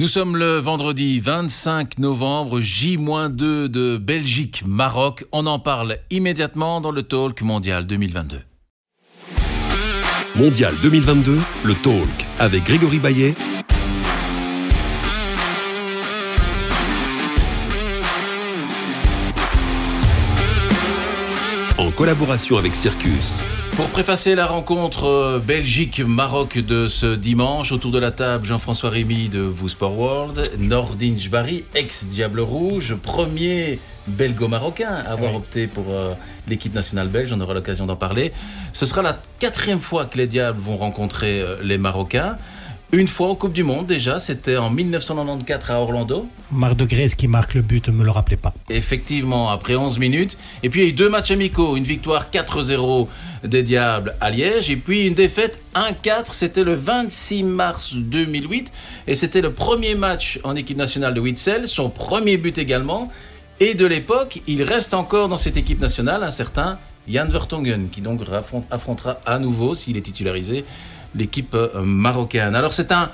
Nous sommes le vendredi 25 novembre, J-2 de Belgique-Maroc. On en parle immédiatement dans le Talk Mondial 2022. Mondial 2022, le Talk avec Grégory Baillet. En collaboration avec Circus. Pour préfacer la rencontre euh, Belgique-Maroc de ce dimanche, autour de la table, Jean-François Rémy de Vous Sport World, Nordin Jbari, ex-Diable Rouge, premier belgo-marocain à avoir opté pour euh, l'équipe nationale belge, on aura l'occasion d'en parler. Ce sera la quatrième fois que les Diables vont rencontrer euh, les Marocains. Une fois en Coupe du Monde déjà, c'était en 1994 à Orlando. Marc de Grèce qui marque le but, ne me le rappelez pas. Effectivement, après 11 minutes. Et puis il y a eu deux matchs amicaux, une victoire 4-0 des Diables à Liège et puis une défaite 1-4, c'était le 26 mars 2008 et c'était le premier match en équipe nationale de Witzel, son premier but également. Et de l'époque, il reste encore dans cette équipe nationale un certain Jan Vertonghen qui donc affrontera à nouveau, s'il est titularisé, l'équipe euh, marocaine. Alors c'est un,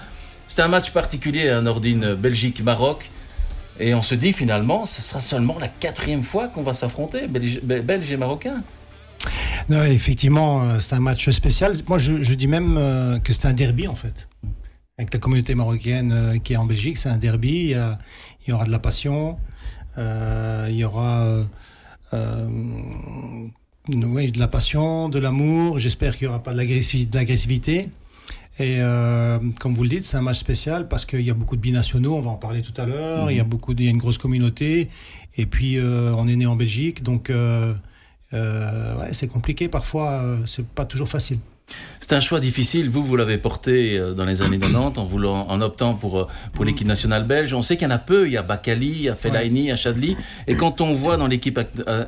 c'est un match particulier, un Nordine Belgique-Maroc. Et on se dit finalement, ce sera seulement la quatrième fois qu'on va s'affronter, Belge et Marocain. Non, effectivement, euh, c'est un match spécial. Moi, je, dis même euh, que c'est un derby, en fait. Avec la communauté marocaine qui est en Belgique, c'est un derby. Il y, aura de la passion, il y aura oui, de la passion, de l'amour. J'espère qu'il n'y aura pas de l'agressivité. Et euh, comme vous le dites, c'est un match spécial parce qu'il y a beaucoup de binationaux, on va en parler tout à l'heure. Il y a mhm. beaucoup, il y a une grosse communauté. Et puis euh, on est né en Belgique, donc euh, ouais, c'est compliqué parfois. c'est pas toujours facile. C'est un choix difficile. Vous, vous l'avez porté dans les années 90 en, voulant, en optant pour, pour l'équipe nationale belge. On sait qu'il y en a peu. Il y a Bakali, il y a Fellaini, il y a Chadli. Et quand on voit dans l'équipe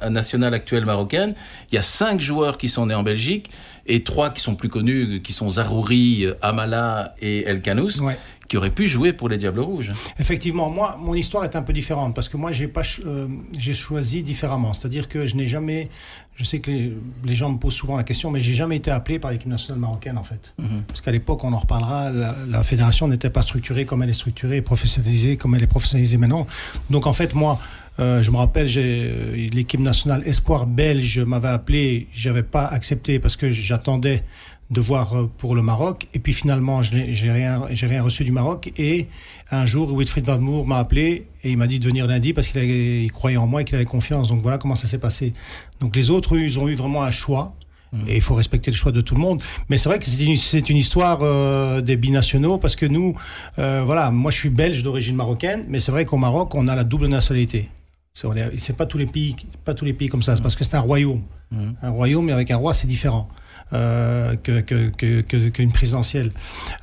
nationale actuelle marocaine, il y a cinq joueurs qui sont nés en Belgique et trois qui sont plus connus, qui sont Zarouri, Amala et El Kanous, qui auraient pu jouer pour les Diables Rouges. Effectivement, moi, mon histoire est un peu différente parce que moi, j'ai pas, euh, j'ai choisi différemment. C'est-à-dire que je n'ai jamais, je sais que les, gens me posent souvent la question, mais j'ai jamais été appelé par l'équipe nationale marocaine en fait. Mhm. Parce qu'à l'époque, on en reparlera, la, fédération n'était pas structurée comme elle est structurée, professionnalisée comme elle est professionnalisée maintenant. Donc en fait, moi, euh, je me rappelle, euh, l'équipe nationale espoir belge m'avait appelé, j'avais pas accepté parce que j'attendais de voir euh, pour le Maroc. Et puis finalement, je n'ai rien, rien reçu du Maroc. Et un jour, Wilfried Van Moer m'a appelé et il m'a dit de venir lundi parce qu'il croyait en moi et qu'il avait confiance. Donc voilà comment ça s'est passé. Donc les autres, ils ont eu vraiment un choix. Mmh. Et il faut respecter le choix de tout le monde. Mais c'est vrai que c'est une, une, histoire des binationaux parce que nous, voilà, moi je suis belge d'origine marocaine, mais c'est vrai qu'au Maroc, on a la double nationalité. C'est pas tous les pays, pas tous les pays comme ça. C'est parce que c'est un royaume. Mhm. Un royaume, mais avec un roi, c'est différent. Euh, que, qu'une présidentielle.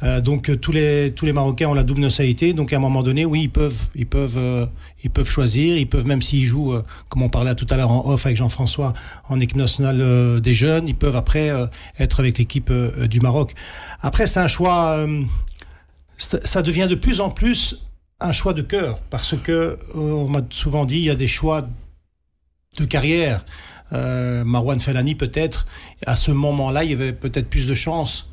Euh, donc tous les tous les Marocains ont la double nationalité. Donc à un moment donné, oui, ils peuvent ils peuvent euh, ils peuvent choisir. Ils peuvent même s'ils jouent, comme on parlait tout à l'heure en off avec Jean-François, en équipe nationale des jeunes, ils peuvent après être avec l'équipe du Maroc. Après, c'est un choix. ça devient de plus en plus un choix de cœur, parce que euh, on m'a souvent dit il y a des choix de carrière. Euh, Marwan Felani peut-être à ce moment-là il y avait peut-être plus de chances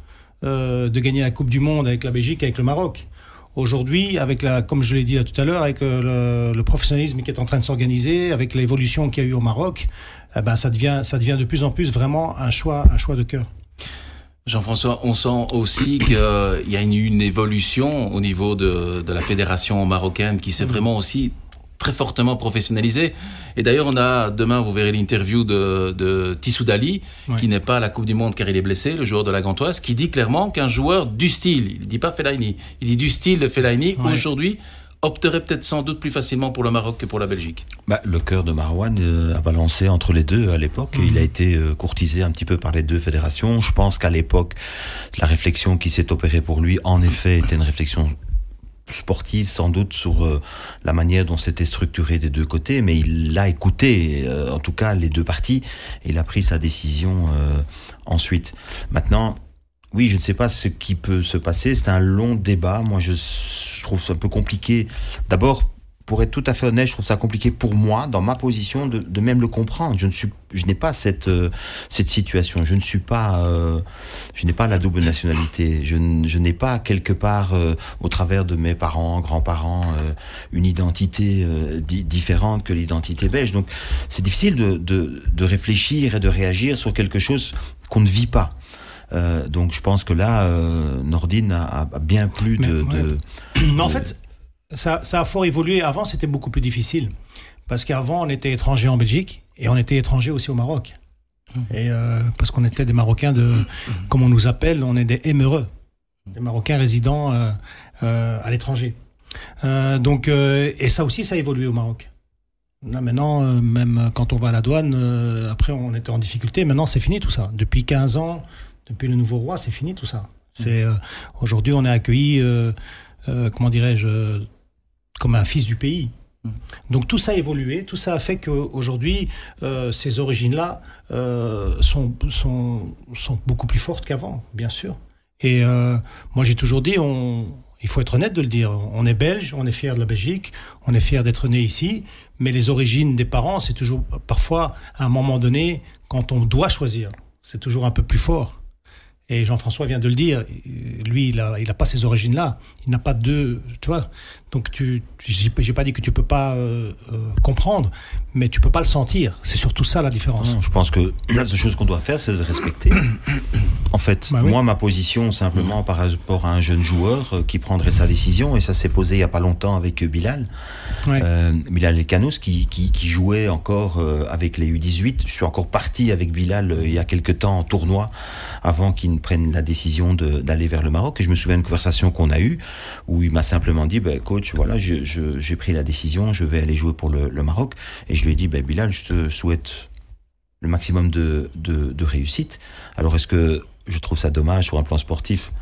euh, de gagner la Coupe du Monde avec la Belgique, avec le Maroc. Aujourd'hui, avec la, comme je l'ai dit tout à l'heure, avec le, professionnalisme qui est en train de s'organiser, avec l'évolution qu'il y a eu au Maroc, eh ben ça devient, ça devient de plus en plus vraiment un choix, un choix de cœur. Jean-François, on sent aussi qu'il y a une, une, évolution au niveau de, de la fédération marocaine qui s'est vraiment aussi très fortement professionnalisée. Et d'ailleurs, on a demain, vous verrez l'interview de, de Tissou Dali, qui n'est pas à la Coupe du Monde car il est blessé, le joueur de la Gantoise, qui dit clairement qu'un joueur du style, il dit pas Fellaini, il dit du style de Fellaini, aujourd'hui opterait peut-être sans doute plus facilement pour le Maroc que pour la Belgique. Bah, le cœur de Marouane euh, a balancé entre les deux à l'époque. Il a été euh, courtisé un petit peu par les deux fédérations. Je pense qu'à l'époque, la réflexion qui s'est opérée pour lui, en effet, était une réflexion sportive sans doute sur euh, la manière dont c'était structuré des deux côtés, mais il l'a écouté, en tout cas les deux parties, et il a pris sa décision ensuite. Maintenant, oui, je ne sais pas ce qui peut se passer. C'est un long débat. Moi, je, trouve ça un peu compliqué. D'abord, pour être tout à fait honnête, je trouve ça compliqué pour moi, dans ma position, de, de même le comprendre. Je ne suis, je n'ai pas cette euh, cette situation. Je ne suis pas, euh, je n'ai pas la double nationalité. Je, n'ai pas quelque part, euh, au travers de mes parents, grands-parents, une identité di- différente que l'identité belge. Donc, c'est difficile de, de de réfléchir et de réagir sur quelque chose qu'on ne vit pas. Euh, donc, je pense que là, euh, Nordine a, a bien plus Mais, de, ouais. de Mais en fait, ça, ça a fort évolué. Avant, c'était beaucoup plus difficile. Parce qu'avant, on était étranger en Belgique et on était étranger aussi au Maroc. Et euh, parce qu'on était des Marocains de, comme on nous appelle, on est des émereux, des Marocains résidant euh, euh, à l'étranger. Donc, et ça aussi, ça a évolué au Maroc. Là, maintenant, même quand on va à la douane, après, on était en difficulté. Maintenant, c'est fini tout ça. Depuis 15 ans, depuis le nouveau roi, c'est fini tout ça. C'est euh, aujourd'hui, on est accueilli, comment dirais-je, comme un fils du pays. Donc tout ça a évolué, tout ça a fait qu'aujourd'hui, euh, ces origines-là euh, sont, sont, sont beaucoup plus fortes qu'avant, bien sûr. Et euh, moi j'ai toujours dit, on, il faut être honnête de le dire, on est belge, on est fier de la Belgique, on est fier d'être né ici, mais les origines des parents, c'est toujours parfois à un moment donné, quand on doit choisir, c'est toujours un peu plus fort. Et Jean-François vient de le dire, lui, il a, il a pas ces origines-là. Il n'a pas de, tu vois. Donc, tu, j'ai pas dit que tu peux pas euh, euh, comprendre, mais tu peux pas le sentir. C'est surtout ça la différence. Non, je pense que la seule chose qu'on doit faire, c'est de respecter. En fait, Bah oui. moi, ma position, simplement par rapport à un jeune joueur euh, qui prendrait sa décision, et ça s'est posé il y a pas longtemps avec euh, Bilal, Ouais. euh, Bilal Elkanos, qui, qui, qui jouait encore avec les U18. Je suis encore parti avec Bilal il y a quelque temps en tournoi, avant qu'il ne prenne la décision d'aller vers le Maroc. Et je me souviens d'une conversation qu'on a eue, où il m'a simplement dit, ben, coach, voilà, j'ai pris la décision, je vais aller jouer pour le, le Maroc. Et je lui ai dit, ben, Bilal, je te souhaite le maximum de, de, de réussite. Alors est-ce que je trouve ça dommage sur un plan sportif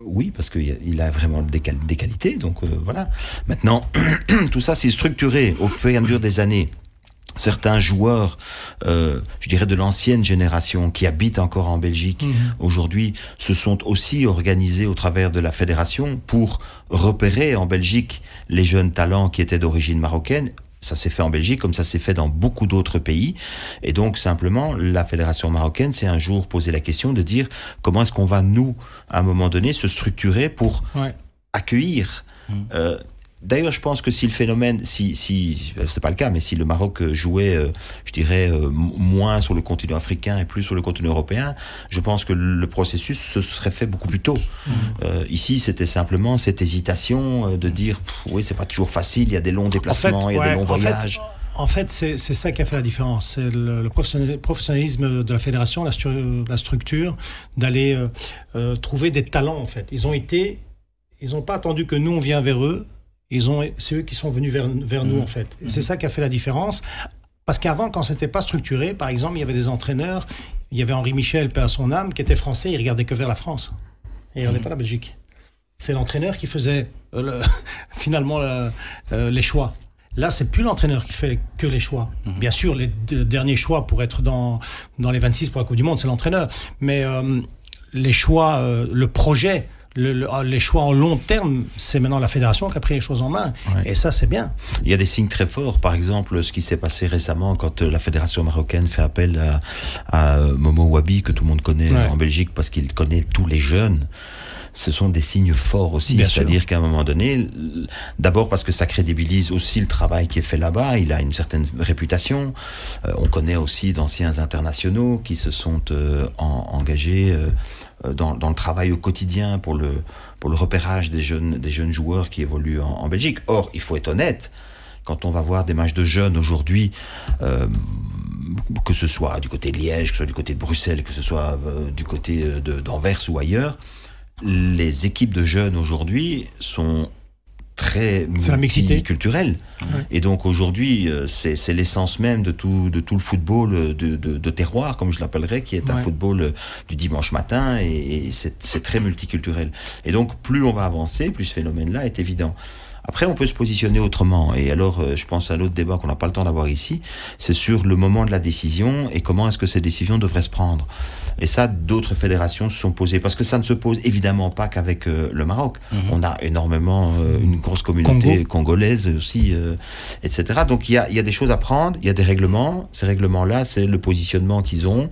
Oui, parce qu'il a- vraiment des, qual- des qualités. Donc euh, voilà. Maintenant, tout ça c'est structuré au fur et à mesure des années. Certains joueurs, euh, je dirais de l'ancienne génération, qui habitent encore en Belgique, aujourd'hui, se sont aussi organisés au travers de la fédération pour repérer en Belgique les jeunes talents qui étaient d'origine marocaine. Ça s'est fait en Belgique comme ça s'est fait dans beaucoup d'autres pays. Et donc, simplement, la fédération marocaine s'est un jour posé la question de dire comment est-ce qu'on va, nous, à un moment donné, se structurer pour Ouais. accueillir. Euh, D'ailleurs, je pense que si le phénomène, si, si c'est pas le cas, mais si le Maroc euh, jouait, euh, je dirais, euh, moins sur le continent africain et plus sur le continent européen, je pense que le processus se serait fait beaucoup plus tôt. Euh, ici, c'était simplement cette hésitation euh, de dire, pff, oui, c'est pas toujours facile, il y a des longs déplacements, il y a ouais, des longs en fait- voyages. En fait, c'est ça qui a fait la différence. C'est le, professionnalisme de la fédération, la, stru- la structure, d'aller euh, euh, trouver des talents, en fait. Ils ont été, ils n'ont pas attendu que nous, on vient vers eux. Ils ont, c'est eux qui sont venus vers, vers nous, en fait. C'est ça qui a fait la différence. Parce qu'avant, quand c'était pas structuré, par exemple, il y avait des entraîneurs, il y avait Henri Michel, père à son âme, qui était français, il regardait que vers la France. Et il regardait pas la Belgique. C'est l'entraîneur qui faisait euh, le- finalement le- euh, les choix. Là, c'est plus l'entraîneur qui fait que les choix. Bien sûr, les deux derniers choix pour être dans, dans les 26 pour la Coupe du Monde, c'est l'entraîneur. Mais euh, les choix, euh, le projet, le- le- les choix en long terme, c'est maintenant la fédération qui a pris les choses en main. Ouais. Et ça, c'est bien. Il y a des signes très forts, par exemple, ce qui s'est passé récemment quand euh, la fédération marocaine fait appel à, à euh, Momo Wabi, que tout le monde connaît Ouais. en Belgique parce qu'il connaît tous les jeunes. Ce sont des signes forts aussi, c'est-à-dire qu'à un moment donné, d'abord parce que ça crédibilise aussi le travail qui est fait là-bas, il a une certaine réputation. Euh, on connaît aussi d'anciens internationaux qui se sont euh, en- engagés euh, euh, dans, dans le travail au quotidien pour le pour le repérage des jeunes des jeunes joueurs qui évoluent en, Belgique. Or, il faut être honnête, quand on va voir des matchs de jeunes aujourd'hui, euh, que ce soit du côté de Liège, que ce soit du côté de Bruxelles, que ce soit euh, du côté euh, d'Anvers ou ailleurs, les équipes de jeunes aujourd'hui sont très C'est la mixité. multiculturelles. Et donc aujourd'hui, euh, c'est l'essence même de tout, de tout le football euh, de, de, de terroir, comme je l'appellerais, qui est un Ouais. football euh, du dimanche matin, et, c'est très multiculturel. Et donc plus on va avancer, plus ce phénomène-là est évident. Après, on peut se positionner autrement. Et alors, euh, je pense à l'autre débat qu'on n'a pas le temps d'avoir ici, c'est sur le moment de la décision et comment est-ce que ces décisions devraient se prendre. Et ça, d'autres fédérations se sont posées. Parce que ça ne se pose évidemment pas qu'avec euh, le Maroc. Mhm. On a énormément, euh, une grosse communauté Congo. congolaise aussi, euh, etc. Donc il y a, il y a des choses à prendre, il y a des règlements. Ces règlements-là, c'est le positionnement qu'ils ont.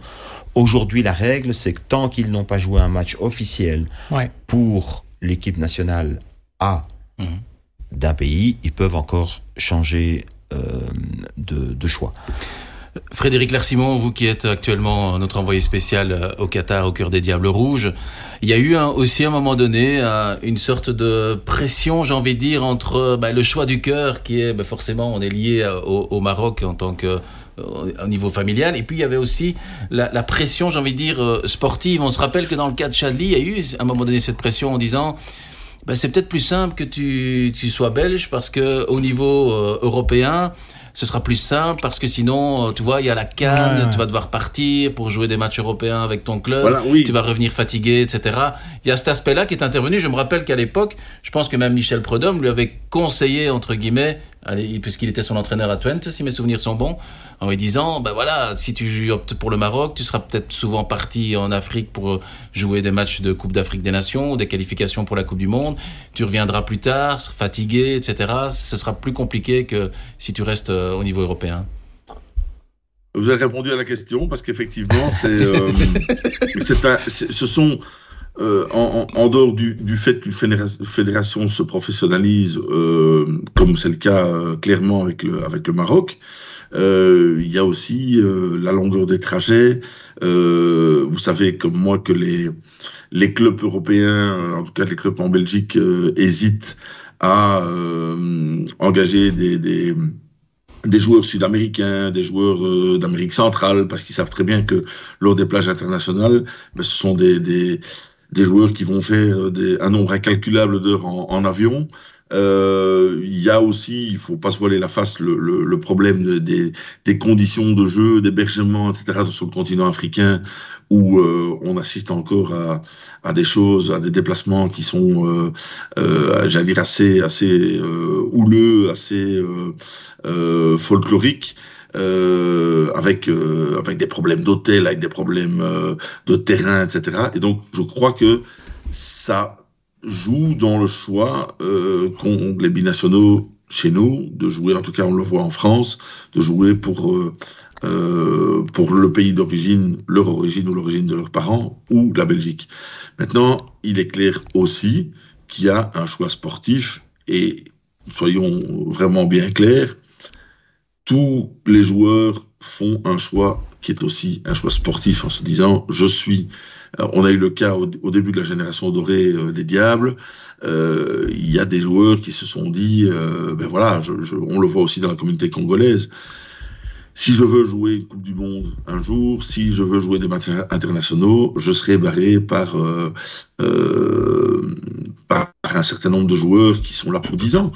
Aujourd'hui, la règle, c'est que tant qu'ils n'ont pas joué un match officiel Ouais. pour l'équipe nationale A Mhm. D'un pays, ils peuvent encore changer euh, de, choix. Frédéric Larsimon, vous qui êtes actuellement notre envoyé spécial euh, au Qatar, au cœur des Diables Rouges, il y a eu aussi à un moment donné une sorte de pression, j'ai envie de dire, entre bah, le choix du cœur qui est bah, forcément on est lié au, Maroc en tant que euh, au niveau familial et puis il y avait aussi la, la pression j'ai envie de dire sportive on se rappelle que dans le cas de Chadli il y a eu à un moment donné cette pression en disant ben, c'est peut-être plus simple que tu, tu sois belge parce que au niveau euh, européen, ce sera plus simple parce que sinon, euh, tu vois, il y a la canne, Ouais, ouais. tu vas devoir partir pour jouer des matchs européens avec ton club, Voilà, oui. tu vas revenir fatigué, etc. Il y a cet aspect-là qui est intervenu. Je me rappelle qu'à l'époque, je pense que même Michel Prudhomme lui avait conseillé, entre guillemets, puisqu'il était son entraîneur à Twente, si mes souvenirs sont bons, en lui disant, ben voilà, si tu optes pour le Maroc, tu seras peut-être souvent parti en Afrique pour jouer des matchs de Coupe d'Afrique des Nations, ou des qualifications pour la Coupe du Monde. Tu reviendras plus tard, fatigué, etc. Ce sera plus compliqué que si tu restes euh, au niveau européen. Vous avez répondu à la question parce qu'effectivement, c'est, euh, ce sont euh, en, dehors du, fait qu'une fédéra- fédération se professionnalise, euh, comme c'est le cas euh, clairement avec le, Maroc, il y a aussi la longueur des trajets. Vous savez comme moi que les, clubs européens, en tout cas les clubs en Belgique, hésitent à engager des, des, joueurs sud-américains, des joueurs d'Amérique centrale, parce qu'ils savent très bien que lors des plages internationales, ben, ce sont des, des joueurs qui vont faire des, un nombre incalculable d'heures en, en avion. Euh, Il y a aussi, il faut pas se voiler la face, le, le, le problème de- des, des conditions de jeu, d'hébergement, etc. sur le continent africain, où euh, on assiste encore à, à des choses, à des déplacements qui sont, euh, euh, j'allais dire, assez, assez euh, houleux, assez euh, euh, folkloriques. Euh, avec euh, avec des problèmes d'hôtel, avec des problèmes euh, de terrain, etc. Et donc, je crois que ça joue dans le choix qu'ont les binationaux chez nous de jouer, en tout cas on le voit en France, de jouer pour pour le pays d'origine, leur origine ou l'origine de leurs parents ou la Belgique. Maintenant, il est clair aussi qu'il y a un choix sportif et soyons vraiment bien clairs, tous les joueurs font un choix qui est aussi un choix sportif en se disant je suis. On a eu le cas au, début de la génération dorée euh, des Diables. Euh, Il y a des joueurs qui se sont dit euh, ben voilà, on le voit aussi dans la communauté congolaise. Si je veux jouer une Coupe du Monde un jour, si je veux jouer des matchs internationaux, je serai barré par, par un certain nombre de joueurs qui sont là pour 10 ans.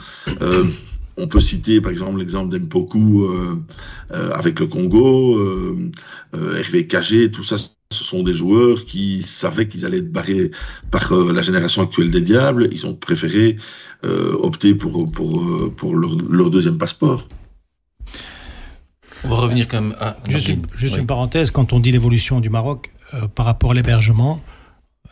On peut citer par exemple l'exemple d'Empoku euh, euh, avec le Congo, euh, euh, Hervé Cagé, tout ça, ce sont des joueurs qui savaient qu'ils allaient être barrés par euh, la génération actuelle des Diables. Ils ont préféré euh, opter pour, pour, pour leur, leur deuxième passeport. On va revenir quand même à. Juste, une, juste Oui. une parenthèse, quand on dit l'évolution du Maroc euh, par rapport à l'hébergement,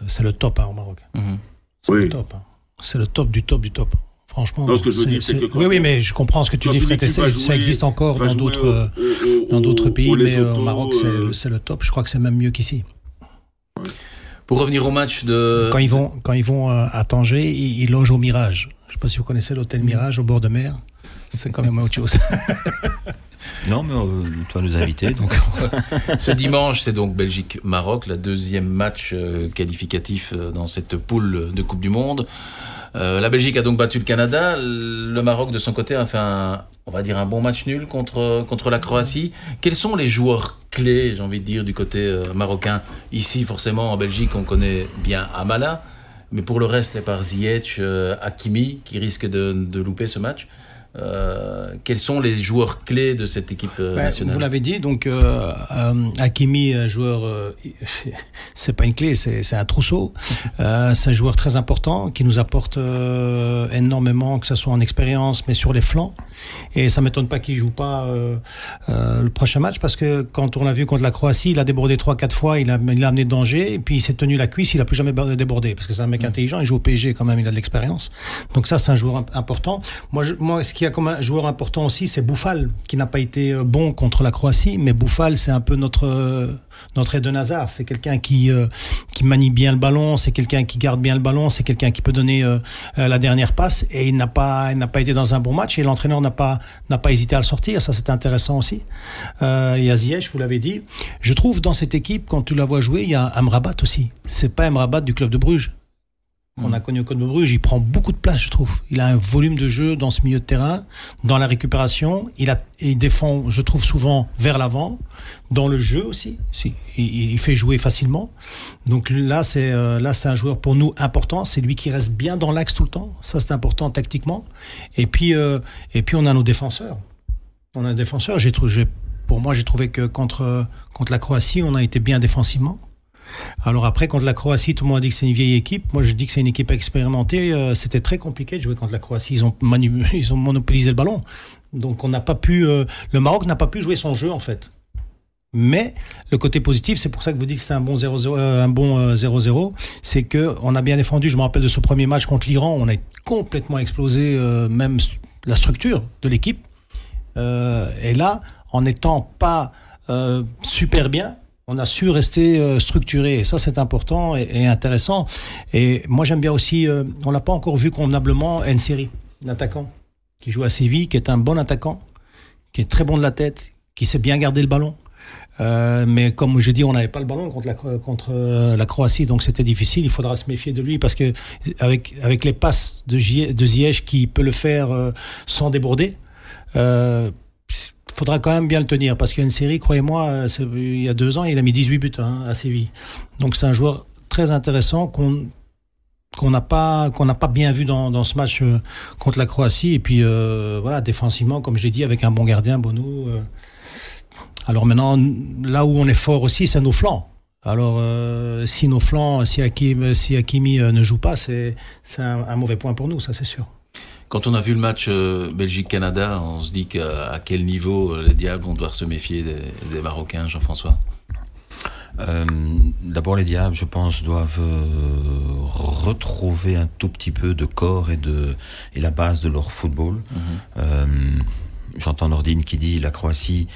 euh, c'est le top hein, au Maroc. Mhm. C'est Oui. le top. hein. C'est le top du top du top. Franchement. Non, ce que je veux dire, c'est que quand Oui, oui, mais je comprends ce que tu dis, Fred. Ça, existe encore dans d'autres au- euh, au- au- dans d'autres au- pays, au mais euh, au Maroc, c'est euh, le- c'est le top. Je crois que c'est même mieux qu'ici. Pour revenir au match de. Quand ils vont, quand ils vont euh, à Tanger, ils, ils logent au Mirage. Je ne sais pas si vous connaissez l'hôtel Mirage au bord de mer. C'est quand même autre chose. Non, mais euh, tu vas nous inviter, donc Ce dimanche, c'est donc Belgique-Maroc, la deuxième match euh, qualificatif euh, dans cette poule de Coupe du Monde. Euh, la Belgique a donc battu le Canada. Le Maroc, de son côté, a fait un, on va dire, un bon match nul contre, contre la Croatie. Quels sont les joueurs clés, j'ai envie de dire, du côté euh, marocain? Ici, forcément, en Belgique, on connaît bien Amala. Mais pour le reste, à part Ziyech, euh, Hakimi, qui risque de, de louper ce match, Euh, quels sont les joueurs clés de cette équipe euh, Ouais, nationale Vous l'avez dit, donc euh, euh, Hakimi, un joueur, euh, c'est pas une clé, c'est un trousseau. Euh, c'est un joueur très important qui nous apporte énormément, que ce soit en expérience, mais sur les flancs. Et ça m'étonne pas qu'il joue pas euh, euh, le prochain match parce que quand on l'a vu contre la Croatie, il a débordé trois, quatre fois, il a, il a amené de danger et puis il s'est tenu la cuisse, il a plus jamais débordé parce que c'est un mec intelligent, il joue au PSG quand même, il a de l'expérience. Donc ça, c'est un joueur imp- important. Moi, je, moi, ce qu'il y a comme un joueur important aussi, c'est Bouffal qui n'a pas été euh, bon contre la Croatie, mais Bouffal, c'est un peu notre notre Eden Hazard. C'est quelqu'un qui euh, qui manie bien le ballon, c'est quelqu'un qui garde bien le ballon, c'est quelqu'un qui peut donner euh, euh, la dernière passe et il n'a pas pas été dans un bon match et l'entraîneur n'a pas pas hésité à le sortir. Ça c'est intéressant aussi. Euh, il vous l'avez dit. Je trouve dans cette équipe quand tu la vois jouer, il y a Amrabat aussi. C'est pas Amrabat du club de Bruges. On a connu au Club de Bruges, il prend beaucoup de place, je trouve. Il a un volume de jeu dans ce milieu de terrain, dans la récupération. Il, a, il défend, je trouve, souvent vers l'avant, dans le jeu aussi. Si, il, il fait jouer facilement. Donc là, c'est euh, là, c'est un joueur pour nous important. C'est lui qui reste bien dans l'axe tout le temps. Ça, c'est important tactiquement. Et puis, euh, et puis, on a nos défenseurs. On a un défenseur. J'ai trouvé, pour moi, j'ai trouvé que contre contre la Croatie, on a été bien défensivement. Alors après, contre la Croatie, tout le monde a dit que c'est une vieille équipe. Moi, je dis que c'est une équipe expérimentée. Euh, C'était très compliqué de jouer contre la Croatie. Ils ont, monopolisé le ballon. Donc, on n'a pas pu. euh, le Maroc n'a pas pu jouer son jeu, en fait. Mais le côté positif, c'est pour ça que vous dites que c'était un bon 0-0, euh, un bon 0-0, c'est que on a bien défendu. Je me rappelle de ce premier match contre l'Iran, on a complètement explosé même la structure de l'équipe. Et là, en n'étant pas super bien, on a su rester euh, structuré. Ça, c'est important et, intéressant. Et moi, j'aime bien aussi, euh, on l'a pas encore vu convenablement, Nseri, l'attaquant, qui joue à Séville, qui est un bon attaquant, qui est très bon de la tête, qui sait bien garder le ballon. Euh, mais comme je dis, on n'avait pas le ballon contre la, Croatie, donc c'était difficile. Il faudra se méfier de lui parce que avec, les passes de, Gie- de Ziyech qui peut le faire sans déborder, faudra quand même bien le tenir parce qu'il y a une série, croyez-moi, euh, il y a deux ans, il a mis 18 buts hein, à Séville. Donc c'est un joueur très intéressant qu'on n'a pas bien vu dans, ce match euh, contre la Croatie et puis euh, voilà défensivement comme je l'ai dit avec un bon gardien Bono euh. alors maintenant là où on est fort aussi c'est nos flancs alors si nos flancs si Hakim, si Hakimi ne joue pas c'est un mauvais point pour nous ça c'est sûr Quand on a vu le match euh, Belgique-Canada, on se dit qu'à à quel niveau euh, les Diables vont devoir se méfier des, des Marocains, Jean-François? Euh, D'abord, les diables, je pense, doivent euh, retrouver un tout petit peu de corps et de et la base de leur football. Euh, J'entends Nordine qui dit la Croatie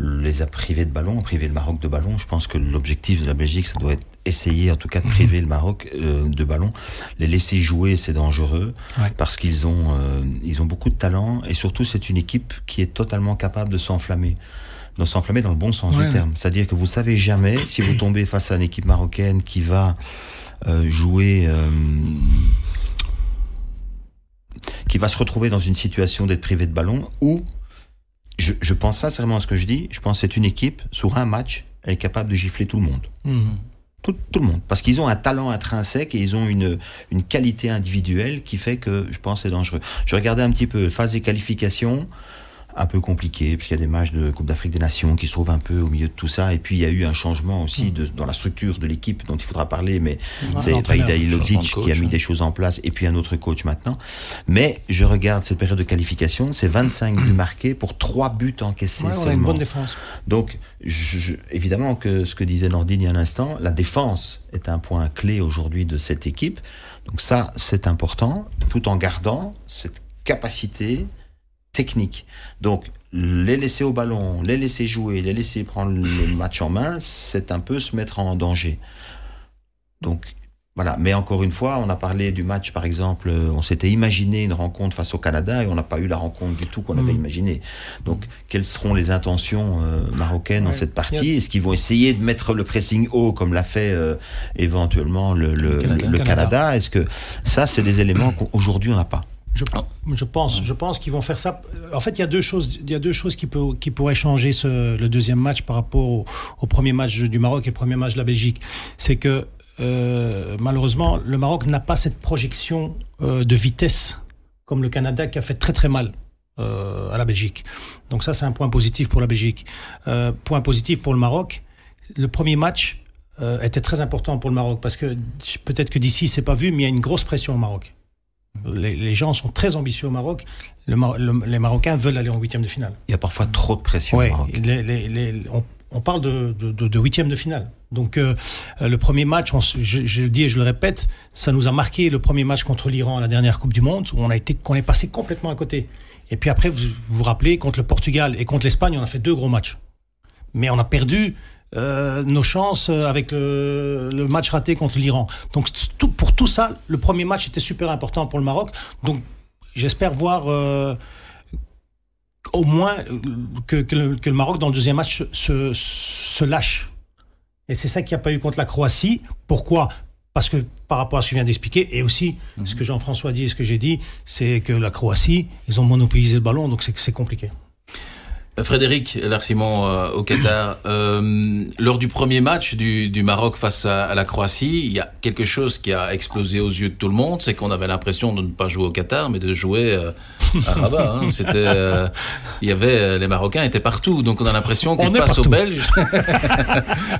les a privés de ballon, a privé le Maroc de ballon. Je pense que l'objectif de la Belgique, ça doit être essayer en tout cas de priver le Maroc euh, de ballon. Les laisser jouer, c'est dangereux Ouais. parce qu'ils ont euh, ils ont beaucoup de talent et surtout c'est une équipe qui est totalement capable de s'enflammer de s'enflammer dans le bon sens Ouais, du terme. C'est-à-dire que vous savez jamais si vous tombez face à une équipe marocaine qui va euh, jouer, euh, qui va se retrouver dans une situation d'être privé de ballon, ou je, je pense sincèrement à ce que je dis. Je pense que c'est une équipe sur un match, elle est capable de gifler tout le monde. Tout, tout le monde. Parce qu'ils ont un talent intrinsèque et ils ont une, une qualité individuelle qui fait que je pense que c'est dangereux. Je regardais un petit peu phase des qualifications, un peu compliqué, puisqu'il y a des matchs de Coupe d'Afrique des Nations qui se trouvent un peu au milieu de tout ça. Et puis il y a eu un changement aussi de, dans la structure de l'équipe dont il faudra parler, mais c'est Vaida Ilodzic qui a mis hein. des choses en place et puis un autre coach maintenant. Mais je regarde cette période de qualification, c'est 25 buts marqués pour 3 buts encaissés Ouais, on a une seulement. bonne défense Donc, je- je- évidemment que ce que disait Nordine il y a un instant, la défense est un point clé aujourd'hui de cette équipe. Donc ça, c'est important, tout en gardant cette capacité technique. Donc, les laisser au ballon, les laisser jouer, les laisser prendre le match en main, c'est un peu se mettre en danger. Donc, voilà. Mais encore une fois, on a parlé du match, par exemple, euh, on s'était imaginé une rencontre face au Canada et on n'a pas eu la rencontre du tout qu'on avait Mhm. imaginé. Donc, quelles seront les intentions euh, marocaines dans Ouais. cette partie? Est-ce qu'ils vont essayer de mettre le pressing haut comme l'a fait euh, éventuellement le, le, Canada. le- le Canada. Canada? Est-ce que ça, c'est des éléments qu'aujourd'hui on n'a pas? Je, je pense, je pense qu'ils vont faire ça. En fait, il y a deux choses, il y a deux choses qui, peut, qui pourraient changer ce, le deuxième match par rapport au, au premier match du Maroc et le premier match de la Belgique. C'est que euh, malheureusement, le Maroc n'a pas cette projection euh, de vitesse comme le Canada qui a fait très très mal euh, à la Belgique. Donc ça, c'est un point positif pour la Belgique. Point positif pour le Maroc. Le premier match était très important pour le Maroc parce que peut-être que d'ici c'est pas vu, mais il y a une grosse pression au Maroc. Les, les gens sont très ambitieux au Maroc. Le Mar- le- les Marocains veulent aller en huitième de finale. Il y a parfois trop de pression. au Ouais, Maroc. les- on, on parle de, de, de- de huitième de finale. Donc euh, euh, le premier match, on je, je le dis et je le répète, ça nous a marqué le premier match contre l'Iran à la dernière Coupe du Monde, où on a été, qu'on est passé complètement à côté. Et puis après, vous vous rappelez, contre le Portugal et contre l'Espagne, on a fait deux gros matchs. Mais on a perdu euh, nos chances euh, avec le, le match raté contre l'Iran. Donc tout, pour tout ça, le premier match était super important pour le Maroc. Donc j'espère voir euh, au moins que, que le, que le Maroc dans le deuxième match se, lâche. Et c'est ça qu'il n'y a pas eu contre la Croatie. Pourquoi? Parce que par rapport à ce que je viens d'expliquer, et aussi ce que Jean-François dit et ce que j'ai dit, c'est que la Croatie, ils ont monopolisé le ballon, donc c'est compliqué. Frédéric Larsimon euh, au Qatar, euh, lors du premier match du, du Maroc face à, à la Croatie, il y a quelque chose qui a explosé aux yeux de tout le monde, c'est qu'on avait l'impression de ne pas jouer au Qatar, mais de jouer euh, à Rabat. hein. C'était, euh, il y avait les Marocains étaient partout, donc on a l'impression que face aux. Belges,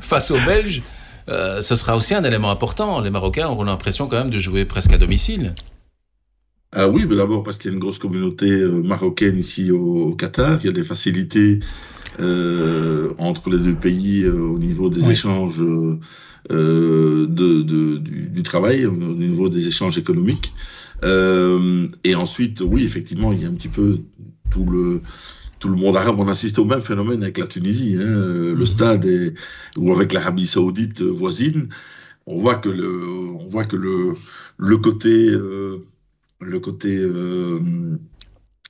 face aux Belges, ce sera aussi un élément important. Les Marocains auront l'impression quand même de jouer presque à domicile. Ah oui, mais d'abord parce qu'il y a une grosse communauté euh, marocaine ici au, Qatar. Il y a des facilités euh, entre les deux pays euh, au niveau des Oui. échanges euh, de, de- du, du travail, au niveau des échanges économiques. Euh, et ensuite, oui, effectivement, il y a un petit peu tout le tout le monde arabe. On assiste au même phénomène avec la Tunisie, hein, le stade est, ou avec l'Arabie Saoudite euh, voisine. On voit que le on voit que le le côté euh, le côté, euh,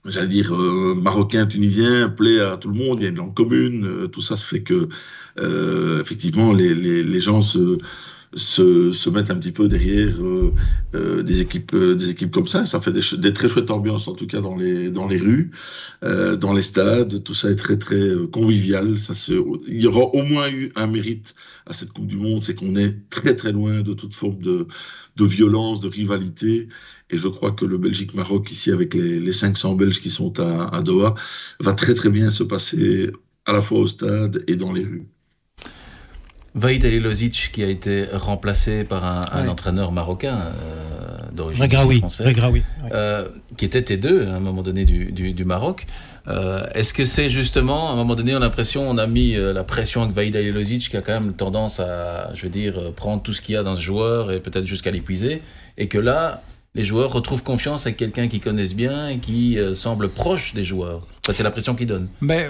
j'allais dire, euh, marocain, tunisien, plaît à tout le monde, il y a une langue commune, euh, tout ça se fait que, effectivement, les, les gens se, se, se mettent un petit peu derrière euh, euh, des, équipes, euh, des équipes comme ça. Ça fait des, très chouettes ambiances, en tout cas, dans les, dans les rues, dans les stades. Tout ça est très, très convivial. Ça il y aura au moins eu un mérite à cette Coupe du Monde, c'est qu'on est très, très loin de toute forme de, de violence, de rivalité. Et je crois que le Belgique-Maroc, ici, avec les, les 500 Belges qui sont à, à Doha, va très très bien se passer à la fois au stade et dans les rues. Vaïd Alilozic qui a été remplacé par un, un Ouais. entraîneur marocain euh, d'origine Regraoui, française. Regraoui. ouais. euh, qui était T2 à un moment donné du, du, du Maroc. Euh, Est-ce que c'est justement, à un moment donné, on a l'impression, on a mis euh, la pression avec Vaïd Alilozic qui a quand même tendance à, je veux dire, euh, prendre tout ce qu'il y a dans ce joueur et peut-être jusqu'à l'épuiser, et que là, les joueurs retrouvent confiance avec quelqu'un qu'ils connaissent bien et qui euh, semble proche des joueurs. Enfin, c'est la pression qu'il donne. Mais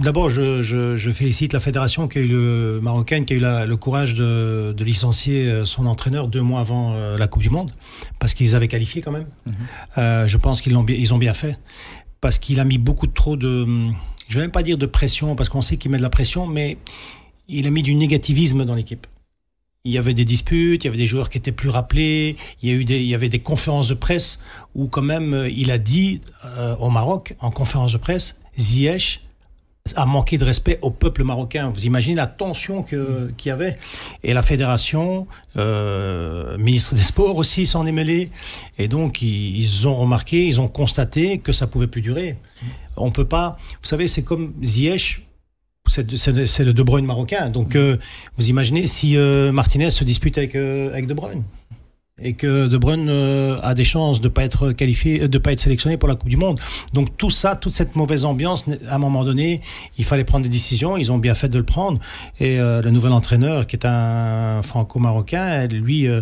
d'abord, je, je, je félicite la fédération qui a eu le marocaine qui a eu la- le courage de, de licencier euh, son entraîneur deux mois avant euh, la Coupe du Monde, parce qu'ils avaient qualifié quand même. Euh, je pense qu'ils l'ont ils ont bien fait, parce qu'il a mis beaucoup trop de, je vais même pas dire de pression, parce qu'on sait qu'il met de la pression, mais il a mis du négativisme dans l'équipe. Il y avait des disputes, il y avait des joueurs qui étaient plus rappelés, il y a eu des, il y avait des conférences de presse où quand même il a dit euh, au Maroc en conférence de presse, Ziyech a manqué de respect au peuple marocain. Vous imaginez la tension qu'il y avait. Et la fédération, euh, ministre des Sports aussi s'en est mêlé. Et donc, ils, ont remarqué, ils ont constaté que ça pouvait plus durer. On peut pas. Vous savez, c'est comme Ziyech. C'est le De Bruyne marocain. Donc, euh, vous imaginez si euh, Martinez se dispute avec, avec De Bruyne et que De Bruyne euh, a des chances de pas être qualifié, de pas être sélectionné pour la Coupe du Monde. Donc tout ça, toute cette mauvaise ambiance, à un moment donné, il fallait prendre des décisions. Ils ont bien fait de le prendre. Et euh, le nouvel entraîneur, qui est un franco-marocain, lui, euh,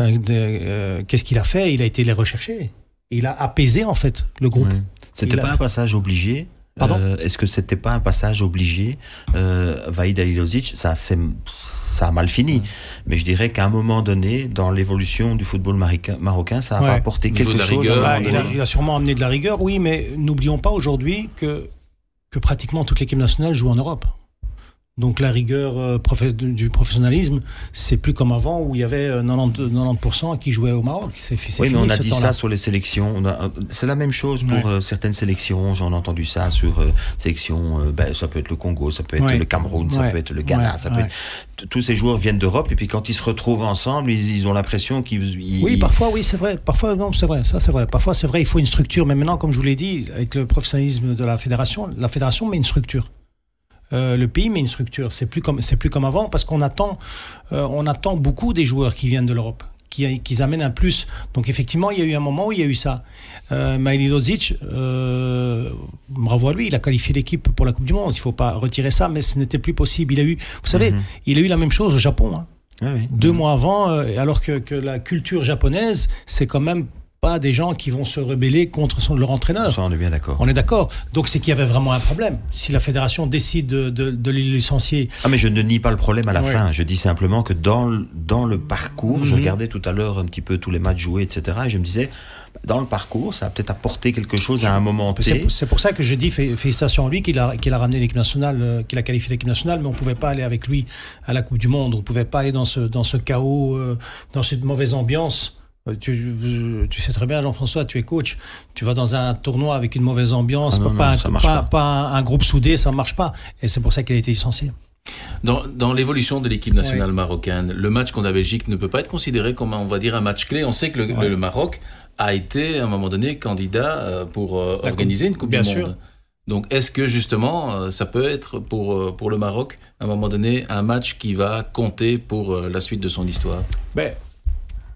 euh, euh, qu'est-ce qu'il a fait? Il a été les rechercher. Il a apaisé en fait le groupe. C'était a- pas un passage obligé? Pardon Euh, Est-ce que c'était pas un passage obligé euh, Vaïd Alilozic, ça, c'est- ça a mal fini. Mais je dirais qu'à un moment donné, dans l'évolution du football marocain, ça a Ouais. apporté quelque de la chose. rigueur, Bah, il, a, il a sûrement amené de la rigueur, oui, mais n'oublions pas aujourd'hui que, que pratiquement toute l'équipe nationale joue en Europe. Donc la rigueur euh, du professionnalisme, c'est plus comme avant où il y avait euh, 90, 90% qui jouaient au Maroc. C'est Oui, mais on a dit ça sur les sélections. On a- C'est la même chose pour Ouais. euh, certaines sélections. J'en ai entendu ça sur euh, sélections. euh, ben, ça peut être le Congo, ça peut être Ouais. le Cameroun, ça Ouais. peut être le Ghana, ça peut être. Tous ces joueurs viennent d'Europe et puis quand ils se retrouvent ensemble, ils, ils ont l'impression qu'ils. ils- Oui, parfois, oui, c'est vrai. Parfois, non, c'est vrai. Ça, c'est vrai. Parfois, c'est vrai, il faut une structure. Mais maintenant, comme je vous l'ai dit, avec le professionnalisme de la fédération, la fédération met une structure. Euh, le pays met une structure. C'est plus comme, c'est plus comme avant parce qu'on attend, euh, on attend beaucoup des joueurs qui viennent de l'Europe, qui, qui amènent un plus. Donc, effectivement, il y a eu un moment où il y a eu ça. Euh, Lodzic, euh, bravo à lui, il a qualifié l'équipe pour la Coupe du Monde. Il faut pas retirer ça, mais ce n'était plus possible. Il a eu, vous savez, Mhm. il a eu la même chose au Japon. Hein oui. deux mois avant, euh, alors que, que la culture japonaise, c'est quand même pas des gens qui vont se rebeller contre son, leur entraîneur. Ça, on est bien d'accord. On est d'accord. Donc c'est qu'il y avait vraiment un problème. Si la fédération décide de, de, de les licencier, Ah mais je ne nie pas le problème à la Ouais. fin. Je dis simplement que dans le, dans le parcours, je Mhm. regardais tout à l'heure un petit peu tous les matchs joués, etc. Et je me disais, dans le parcours, ça a peut-être apporté quelque chose à un moment T. c'est pour ça que je dis fé- félicitations à lui qu'il a, qu'il a ramené l'équipe nationale, euh, qu'il a qualifié l'équipe nationale, mais on pouvait pas aller avec lui à la Coupe du Monde. On pouvait pas aller dans ce, dans ce chaos, euh, dans cette mauvaise ambiance. Euh, Tu, sais très bien, Jean-François, tu es coach. Tu vas dans un tournoi avec une mauvaise ambiance, Ah non, pas, non, un, ça marche pas, pas. pas un, groupe soudé, ça ne marche pas. Et c'est pour ça qu'il a été licencié. Dans, dans l'évolution de l'équipe nationale marocaine, le match contre la Belgique ne peut pas être considéré comme, on va dire, un match clé. On sait que le, Ouais. le Maroc a été, à un moment donné, candidat euh, pour euh, La organiser une Coupe bien du sûr. Monde. Donc, est-ce que justement, ça peut être pour, pour le Maroc, à un moment donné, un match qui va compter pour la suite de son histoire? Ben,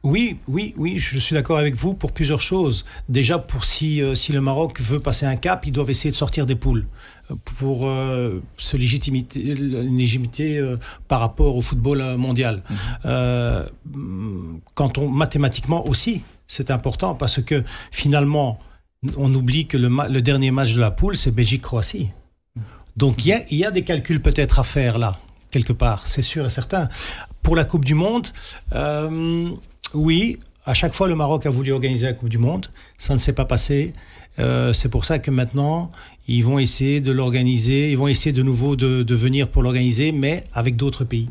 oui, oui, oui, je suis d'accord avec vous pour plusieurs choses. Déjà, pour si, euh, si le Maroc veut passer un cap, ils doivent essayer de sortir des poules euh, pour euh, se légitimité, une légitimité euh, par rapport au football mondial. Euh, quand on mathématiquement aussi, c'est important parce que finalement, on oublie que le, dernier match de la poule, c'est Belgique-Croatie. Donc il y y a des calculs peut-être à faire là, quelque part, c'est sûr et certain. Pour la Coupe du Monde, euh, oui, à chaque fois le Maroc a voulu organiser la Coupe du Monde, ça ne s'est pas passé. Euh, c'est pour ça que maintenant ils vont essayer de l'organiser, ils vont essayer de nouveau de, de venir pour l'organiser, mais avec d'autres pays,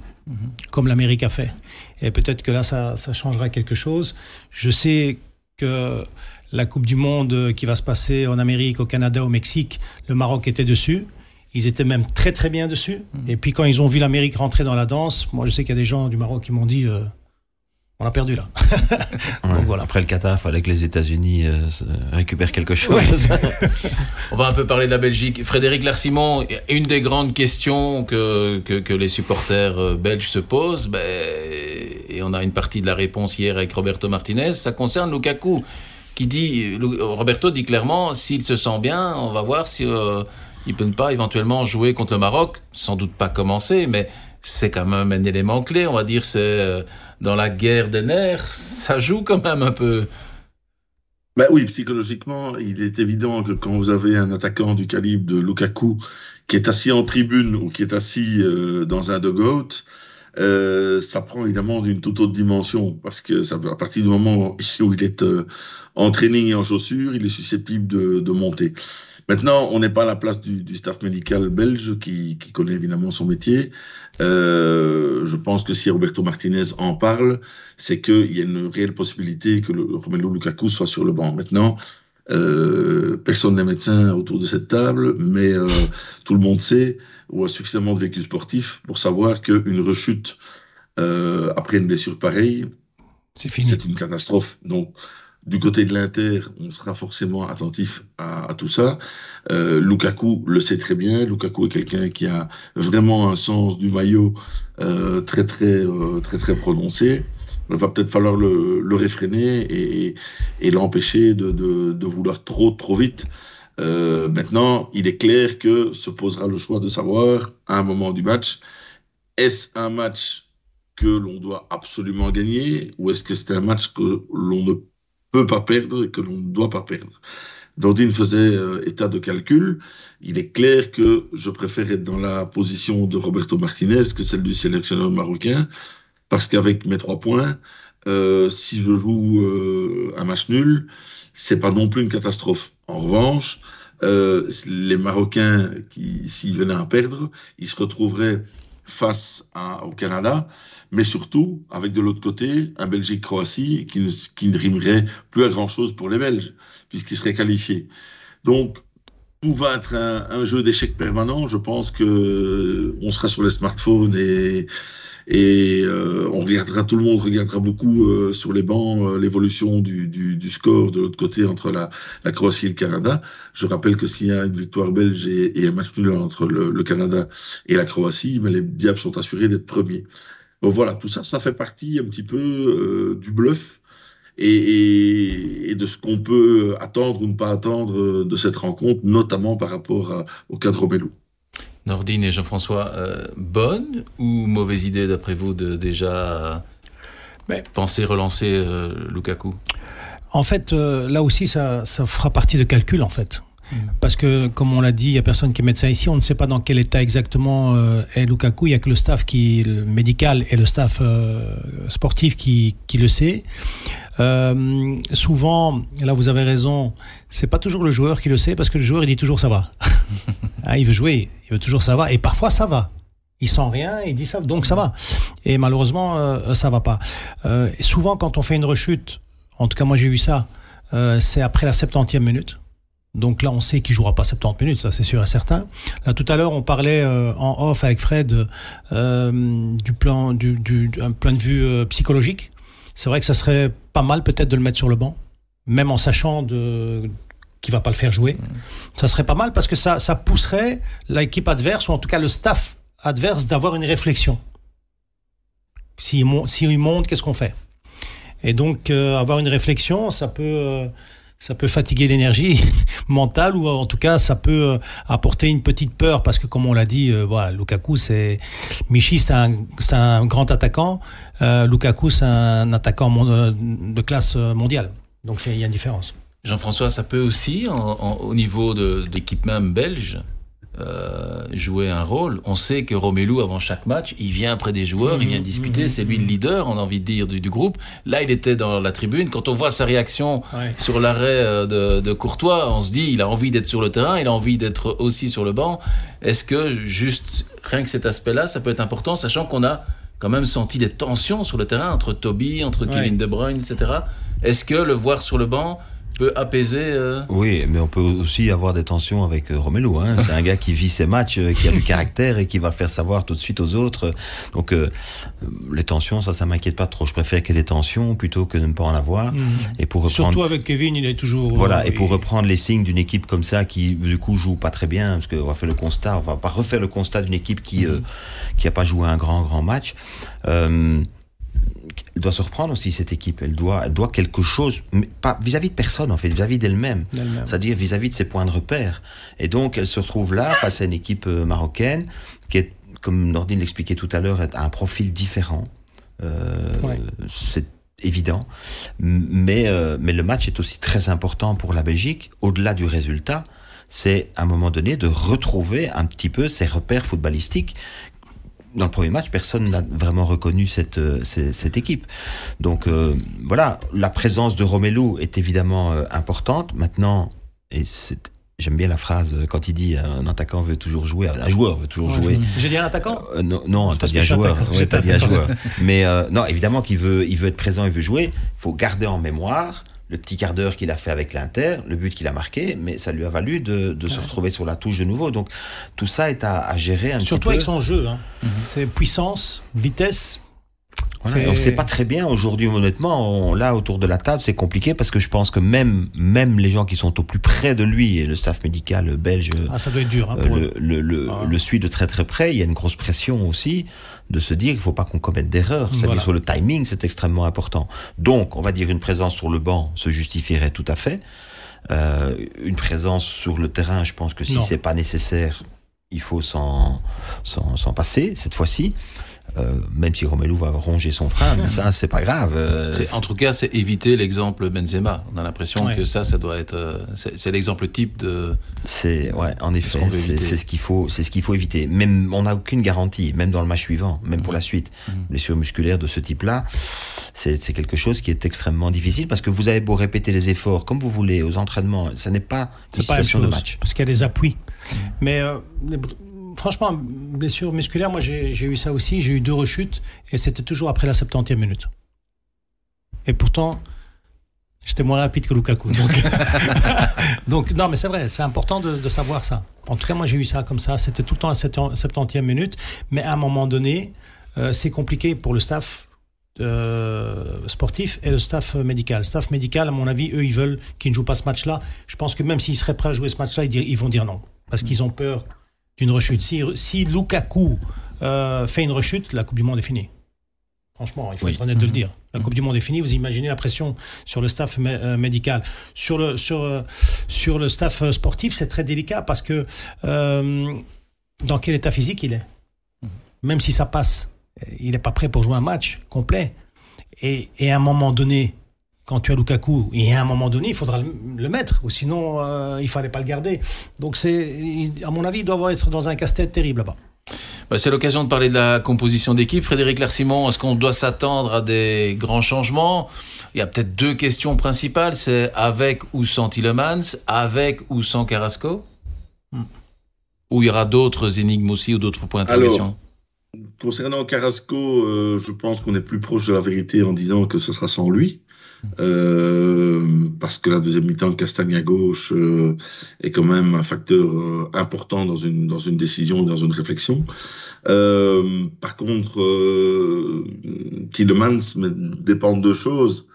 comme l'Amérique a fait. Et peut-être que là ça, ça changera quelque chose. Je sais que la Coupe du Monde qui va se passer en Amérique, au Canada, au Mexique, le Maroc était dessus. Ils étaient même très très bien dessus. Et puis quand ils ont vu l'Amérique rentrer dans la danse, moi je sais qu'il y a des gens du Maroc qui m'ont dit euh, on a perdu là. Ouais. Donc voilà. Après le Qatar, il fallait que les États-Unis euh, récupèrent quelque chose. On va un peu parler de la Belgique. Frédéric Larsimon, une des grandes questions que, que, que les supporters euh, belges se posent, ben, et on a une partie de la réponse hier avec Roberto Martinez, ça concerne Lukaku, qui dit, Roberto dit clairement, s'il se sent bien, on va voir si euh, il peut pas éventuellement jouer contre le Maroc, sans doute pas commencer, mais c'est quand même un élément clé, on va dire, c'est euh, dans la guerre des nerfs, ça joue quand même un peu. Ben oui, psychologiquement, il est évident que quand vous avez un attaquant du calibre de Lukaku qui est assis en tribune ou qui est assis euh, dans un dugout, euh, ça prend évidemment d'une toute autre dimension parce que ça, à partir du moment où il est euh, en training et en chaussures, il est susceptible de, de monter. Maintenant, on n'est pas à la place du, du staff médical belge qui, qui, connaît évidemment son métier. Euh, je pense que si Roberto Martinez en parle, c'est qu'il y a une réelle possibilité que le Romelu Lukaku soit sur le banc. Maintenant, euh, personne n'est médecin autour de cette table, mais euh, tout le monde sait ou a suffisamment de vécu sportif pour savoir qu'une rechute euh, après une blessure pareille, c'est une catastrophe. Donc, du côté de l'Inter, on sera forcément attentif à, tout ça. Euh, Lukaku le sait très bien. Lukaku est quelqu'un qui a vraiment un sens du maillot euh, très très euh, très très prononcé. Il va peut-être falloir le, le réfréner et, l'empêcher de, vouloir trop trop vite. Maintenant, il est clair que se posera le choix de savoir à un moment du match est-ce un match que l'on doit absolument gagner ou est-ce que c'est un match que l'on ne peut pas perdre et que l'on ne doit pas perdre. Dandine faisait euh, état de calcul. Il est clair que je préfère être dans la position de Roberto Martinez que celle du sélectionneur marocain, parce qu'avec mes trois points, euh, si je joue euh, un match nul, c'est pas non plus une catastrophe. En revanche, les Marocains, s'ils venaient à perdre, ils se retrouveraient face au Canada, mais surtout, avec de l'autre côté, un Belgique-Croatie qui, qui ne rimerait plus à grand-chose pour les Belges, puisqu'ils seraient qualifiés. Donc, tout va être un, un jeu d'échecs permanent. Je pense que euh, on sera sur les smartphones et, et euh, on regardera, tout le monde regardera beaucoup euh, sur les bancs euh, l'évolution du, du, du score de l'autre côté entre la, la Croatie et le Canada. Je rappelle que s'il y a une victoire belge et, et un match nul entre le, le Canada et la Croatie, mais les Diables sont assurés d'être premiers. Donc voilà, tout ça, ça fait partie un petit peu euh, du bluff et, de ce qu'on peut attendre ou ne pas attendre euh, de cette rencontre, notamment par rapport au cas de. Nordine et Jean-François, euh, bonne ou mauvaise idée d'après vous de déjà euh, Mais- penser relancer euh, Lukaku? En fait, euh, là aussi, ça, ça fera partie de calcul, en fait. Parce que, comme on l'a dit, il n'y a personne qui est médecin ici. On ne sait pas dans quel état exactement euh, est Lukaku. Il n'y a que le staff qui, le médical et le staff euh, sportif qui, qui le sait. Euh, souvent, là vous avez raison, c'est pas toujours le joueur qui le sait parce que le joueur il dit toujours ça va. Hein, il veut jouer, il veut toujours ça va et parfois ça va. Il sent rien, il dit ça, donc ça va. Et malheureusement, euh, ça va pas. Souvent, quand on fait une rechute, en tout cas moi j'ai eu ça, c'est après la 70e minute. Donc là, on sait qu'il jouera pas 70 minutes, ça c'est sûr et certain. Là, tout à l'heure, on parlait euh, en off avec Fred euh, du plan, du, du, d'un point de vue euh, psychologique. C'est vrai que ça serait pas mal peut-être de le mettre sur le banc, même en sachant de qu'il va pas le faire jouer. Ça serait pas mal parce que ça, ça pousserait l'équipe adverse ou en tout cas le staff adverse d'avoir une réflexion. S'il mon- s'il monte, qu'est-ce qu'on fait Et donc euh, avoir une réflexion, ça peut euh, ça peut fatiguer l'énergie mentale ou en tout cas ça peut euh, apporter une petite peur parce que comme on l'a dit, euh, voilà, Lukaku c'est Michi c'est un, grand attaquant, euh, Lukaku c'est un attaquant de classe mondiale. Donc il y a une différence. Jean-François, ça peut aussi, au niveau de, de l'équipe même belge, euh, jouer un rôle. On sait que Romelu, avant chaque match, il vient près des joueurs, il vient discuter, c'est lui le leader, on a envie de dire, du, du groupe. Là, il était dans la tribune. Quand on voit sa réaction Ouais. sur l'arrêt euh, de, de Courtois, on se dit, il a envie d'être sur le terrain, il a envie d'être aussi sur le banc. Est-ce que juste rien que cet aspect-là, ça peut être important, sachant qu'on a quand même senti des tensions sur le terrain entre Toby, entre Ouais. Kevin De Bruyne, etc. Est-ce que le voir sur le banc peut apaiser euh, Oui, mais on peut aussi avoir des tensions avec euh, Romelu. Hein. C'est un gars qui vit ses matchs, euh, qui a du caractère et qui va faire savoir tout de suite aux autres. Donc euh, les tensions, ça, ça m'inquiète pas trop. Je préfère qu'il y ait des tensions plutôt que de ne pas en avoir. Et pour reprendre, Surtout avec Kevin, il est toujours. voilà, euh, et pour reprendre les signes d'une équipe comme ça qui du coup joue pas très bien, parce qu'on va faire le constat, on va pas refaire le constat d'une équipe qui euh, qui a pas joué un grand grand match. Euh, elle doit se reprendre aussi cette équipe. Elle doit, elle doit quelque chose, mais pas vis-à-vis de personne en fait, vis-à-vis d'elle-même. C'est-à-dire vis-à-vis de ses points de repère. Et donc elle se retrouve là face à une équipe euh, marocaine qui est, comme Nordine l'expliquait tout à l'heure, a un profil différent. Euh, Ouais. C'est évident. Mais, euh, mais le match est aussi très important pour la Belgique, au-delà du résultat. C'est à un moment donné de retrouver un petit peu ses repères footballistiques dans le premier match, personne n'a vraiment reconnu cette, euh, cette, cette équipe. Donc euh, voilà, la présence de Romelu est évidemment euh, importante. Maintenant, et c'est- j'aime bien la phrase quand il dit un attaquant veut toujours jouer, un joueur veut toujours Ouais, jouer. J'ai dit un attaquant Euh, non, non t'as dit un joueur. Ouais, dit un joueur. Mais euh, non, évidemment qu'il veut, il veut être présent, il veut jouer. Il faut garder en mémoire le petit quart d'heure qu'il a fait avec l'Inter, le but qu'il a marqué, mais ça lui a valu de, de se retrouver sur la touche de nouveau. Donc tout ça est à, à gérer un Surtout petit peu. avec son jeu. Hein. C'est puissance, vitesse. Voilà, on sait pas très bien aujourd'hui, honnêtement. On, là, autour de la table, c'est compliqué parce que je pense que même, même les gens qui sont au plus près de lui et le staff médical belge Ah, ça doit être dur hein, euh, pour le, eux. le, le, Ah. le suit de très très près. Il y a une grosse pression aussi de se dire qu'il faut pas qu'on commette d'erreurs. C'est-à-dire Voilà. sur le timing, c'est extrêmement important. Donc, on va dire une présence sur le banc se justifierait tout à fait. Euh, une présence sur le terrain, je pense que si c'est pas nécessaire, il faut s'en passer cette fois-ci. Euh, même si Romelu va ronger son frein, mais ça, c'est pas grave. Euh, En tout cas, c'est éviter l'exemple Benzema. On a l'impression Ouais. que ça, ça doit être, euh, c'est l'exemple type de. C'est ouais, en effet, c'est ce qu'il faut, c'est ce qu'il faut éviter. Même on n'a aucune garantie, même dans le match suivant, même pour la suite. Blessure musculaire de ce type-là, c'est quelque chose qui est extrêmement difficile parce que vous avez beau répéter les efforts comme vous voulez aux entraînements, ça n'est pas une pas la situation de match. Parce qu'il y a des appuis. Mais euh, les br- franchement, blessure musculaire, moi j'ai eu ça aussi. J'ai eu deux rechutes et c'était toujours après la 70e minute. Et pourtant, j'étais moins rapide que Lukaku. Donc, donc non, mais c'est vrai, c'est important de, de savoir ça. En tout cas, moi j'ai eu ça comme ça. C'était tout le temps à la 70e minute. Mais à un moment donné, euh, c'est compliqué pour le staff. euh, sportif et le staff médical. Le staff médical, à mon avis, eux, ils veulent qu'ils ne jouent pas ce match-là. Je pense que même s'ils seraient prêts à jouer ce match-là, ils vont dire non. Parce qu'ils ont peur d'une rechute. Si, si Lukaku euh, fait une rechute, la Coupe du Monde est finie. Franchement, il faut Oui. être honnête de le dire. La Coupe du Monde est finie. Vous imaginez la pression sur le staff euh, médical. Sur le, sur, euh, sur le staff sportif, c'est très délicat parce que euh, dans quel état physique il est Même si ça passe, il n'est pas prêt pour jouer un match complet. Et, et à un moment donné, quand tu as Lukaku, et à un moment donné, il faudra le, le mettre, ou sinon euh, il fallait pas le garder. Donc c'est, à mon avis, il doit être dans un casse-tête terrible là-bas. Bah, c'est l'occasion de parler de la composition d'équipe. Frédéric Larsimon, est-ce qu'on doit s'attendre à des grands changements? Il y a peut-être deux questions principales. C'est avec ou sans Tillemans, avec ou sans Carrasco? Ou il y aura d'autres énigmes aussi ou d'autres points d'interrogation? Concernant Carrasco, euh, je pense qu'on est plus proche de la vérité en disant que ce sera sans lui. Euh, parce que la deuxième mi-temps de Castagne à gauche euh, est quand même un facteur euh, important dans une, dans une décision, dans une réflexion. Par contre, Tielemans mais dépend de deux choses.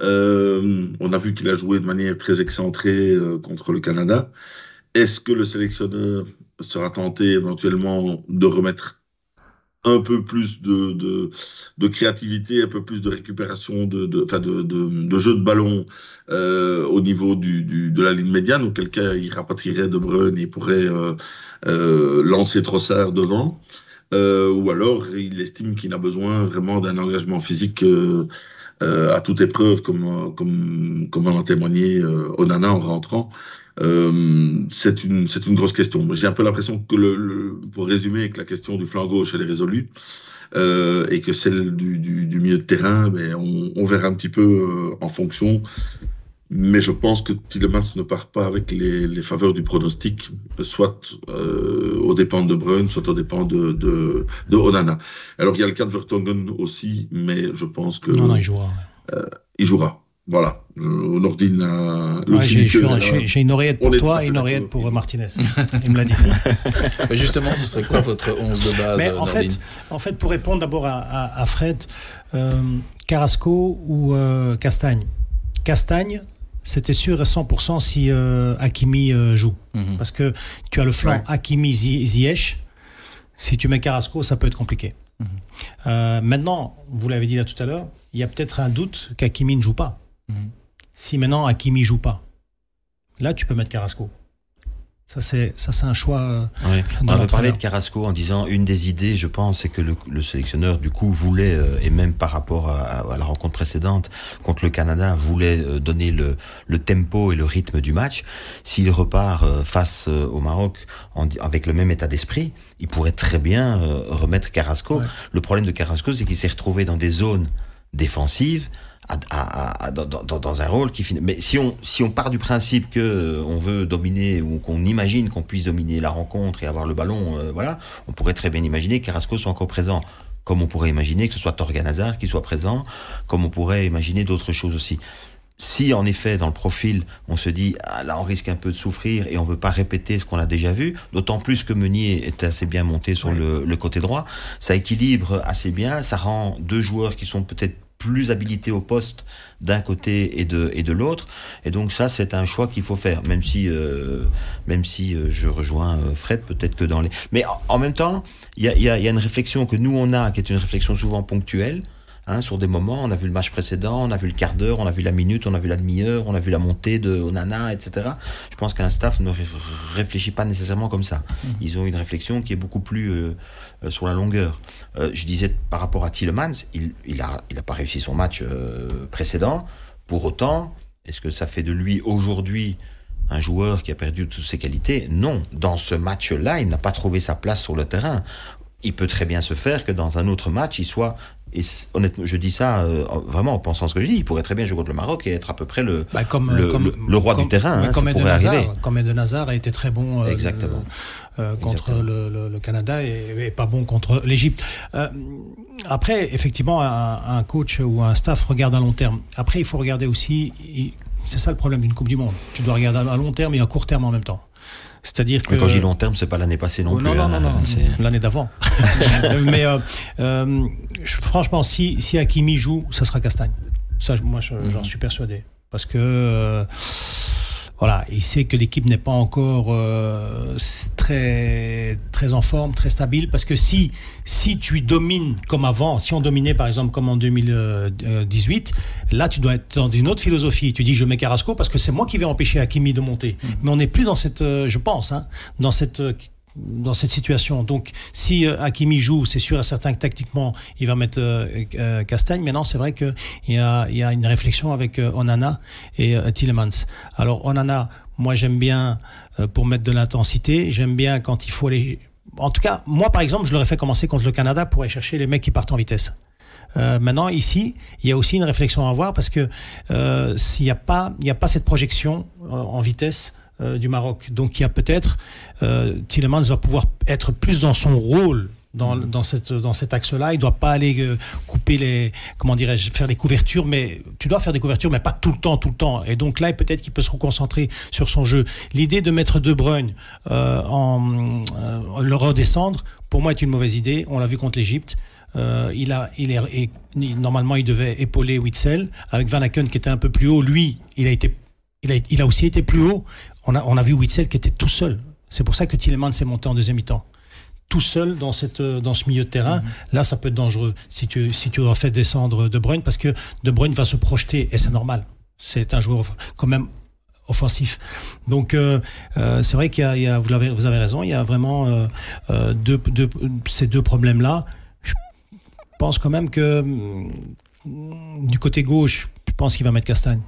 On a vu qu'il a joué de manière très excentrée contre le Canada. Est-ce que le sélectionneur sera tenté éventuellement de remettre un peu plus de, de, de créativité, un peu plus de récupération, de, de, de, de, de jeu de ballon euh, au niveau du, du, de la ligne médiane, auquel cas il rapatrierait De Bruyne et pourrait euh, euh, lancer Trossard devant. Euh, ou alors il estime qu'il a besoin vraiment d'un engagement physique euh, à toute épreuve, comme, comme, comme en a témoigné Onana en rentrant. Euh, c'est une, c'est une grosse question. J'ai un peu l'impression que, le, le, pour résumer, que la question du flanc gauche, elle est résolue. Euh, et que celle du, du, du, milieu de terrain, ben, on, on, verra un petit peu euh, en fonction. Mais je pense que Tillemans ne part pas avec les, les faveurs du pronostic, soit euh, aux dépens de Bruyne, soit aux dépens de, de, de, Onana. Alors il y a le cas de Vertonghen aussi, mais je pense que... Non, non, il jouera. Euh, il jouera. Voilà. Euh, Nordine a. Ouais, J'ai une oreillette pour toi et une oreillette pour Martinez. il me l'a dit. Mais justement, ce serait quoi votre 11 de base Mais en fait, en fait, pour répondre d'abord à, à, à, Fred, euh, Carrasco ou euh, Castagne? Castagne, c'était sûr à 100% si euh, Hakimi joue. Mm -hmm. Parce que tu as le flanc ouais. Hakimi-Ziyech. Si tu mets Carrasco, ça peut être compliqué. Mm -hmm. maintenant, vous l'avez dit là tout à l'heure, il y a peut-être un doute qu'Hakimi ne joue pas. Si maintenant Hakimi joue pas, là tu peux mettre Carrasco. Ça c'est ça c'est un choix. Euh. On avait parlé de Carrasco en disant une des idées, je pense, c'est que le, le, sélectionneur du coup voulait euh, et même par rapport à, à, la rencontre précédente contre le Canada voulait euh, donner le, le tempo et le rythme du match. S'il repart euh, face au Maroc en, avec le même état d'esprit, il pourrait très bien remettre Carrasco. Ouais. Le problème de Carrasco, c'est qu'il s'est retrouvé dans des zones défensives à, à, à, dans, un rôle qui finit. Mais si on, si on part du principe que euh, on veut dominer ou qu'on imagine qu'on puisse dominer la rencontre et avoir le ballon, euh, voilà, on pourrait très bien imaginer que Carrasco soit encore présent. Comme on pourrait imaginer que ce soit Torgan Hazard qui soit présent, comme on pourrait imaginer d'autres choses aussi. Si en effet dans le profil on se dit ah, là on risque un peu de souffrir et on veut pas répéter ce qu'on a déjà vu, d'autant plus que Meunier est assez bien monté sur oui. le, le côté droit, ça équilibre assez bien, ça rend deux joueurs qui sont peut-être plus habilités au poste d'un côté et de et de l'autre et donc ça c'est un choix qu'il faut faire même si euh, même si euh, je rejoins euh, Fred peut-être que dans les mais en, en même temps il y a, y, a, y a une réflexion que nous on a qui est une réflexion souvent ponctuelle Hein, sur des moments, on a vu le match précédent, on a vu le quart d'heure, on a vu la minute, on a vu la demi-heure, on a vu la montée de Onana, etc. Je pense qu'un staff ne ré- réfléchit pas nécessairement comme ça. Ils ont une réflexion qui est beaucoup plus euh, euh, sur la longueur. Euh, je disais par rapport à Tillemans, il, il a, il a pas réussi son match euh, précédent. Pour autant, est-ce que ça fait de lui aujourd'hui un joueur qui a perdu toutes ses qualités? Non. Dans ce match-là, il n'a pas trouvé sa place sur le terrain. Il peut très bien se faire que dans un autre match, il soit. Et honnêtement, je dis ça euh, vraiment en pensant ce que je dis. Il pourrait très bien jouer contre le Maroc et être à peu près le, Bah, comme, le, comme- le- le roi comme- du terrain. hein, comme Eden Hazard. Comme Eden Hazard a été très bon euh, Exactement. euh, contre Exactement. le, Canada et, et pas bon contre l'Égypte. Euh, après, effectivement, un, un coach ou un staff regarde à long terme. Après, il faut regarder aussi. C'est ça le problème d'une Coupe du Monde. Tu dois regarder à long terme et à court terme en même temps. C'est-à-dire que Quand je dis long terme, c'est pas l'année passée non Oh, plus. non, non, hein, non, non, c'est- l'année d'avant. Mais euh, euh, franchement, si, si Hakimi joue, ça sera Castagne. Ça, moi, je- Mhm. j'en suis persuadé. Parce que, euh, voilà, il sait que l'équipe n'est pas encore euh, très, très en forme, très stable. Parce que si, si tu domines comme avant, si on dominait par exemple comme en 2018, là, tu dois être dans une autre philosophie. Tu dis, je mets Carrasco parce que c'est moi qui vais empêcher Hakimi de monter. Mais on n'est plus dans cette, euh, je pense, hein, dans cette euh, dans cette situation. Donc, si euh, Hakimi joue, c'est sûr et certain que tactiquement, il va mettre euh, euh, Castagne. Maintenant, c'est vrai qu'il y a, y a une réflexion avec euh, Onana et Tillemans. Alors, Onana, moi, j'aime bien pour mettre de l'intensité. J'aime bien quand il faut aller. En tout cas, moi, par exemple, je l'aurais fait commencer contre le Canada pour aller chercher les mecs qui partent en vitesse. Maintenant, ici, il y a aussi une réflexion à avoir parce que s'il n'y a pas, cette projection en vitesse euh, du Maroc. Donc, il y a peut-être euh, Tillemans va pouvoir être plus dans son rôle dans, dans, cette, dans cet axe-là. Il doit pas aller euh, couper les, comment dirais-je, faire les couvertures, mais tu dois faire des couvertures, mais pas tout le temps, tout le temps. Et donc là, peut-être qu'il peut se reconcentrer sur son jeu. L'idée de mettre De Bruyne euh, en euh, le redescendre, pour moi, est une mauvaise idée. On l'a vu contre l'Égypte. Il a, il est, normalement, il devait épauler Witzel avec Van Aken qui était un peu plus haut. Lui, il a été, il a, il a aussi été plus haut. On a, on a vu Witzel qui était tout seul. C'est pour ça que Tillemans s'est monté en deuxième mi-temps. Tout seul dans, cette, dans ce milieu de terrain, là, ça peut être dangereux si tu, si tu refais descendre De Bruyne parce que De Bruyne va se projeter et c'est normal. C'est un joueur quand même offensif. Donc euh, euh, c'est vrai qu'il y a, il y a- vous, avez, vous avez raison, il y a vraiment euh, euh, deux, deux- ces deux problèmes-là. Je pense quand même que hum, du côté gauche, je pense qu'il va mettre Castagne.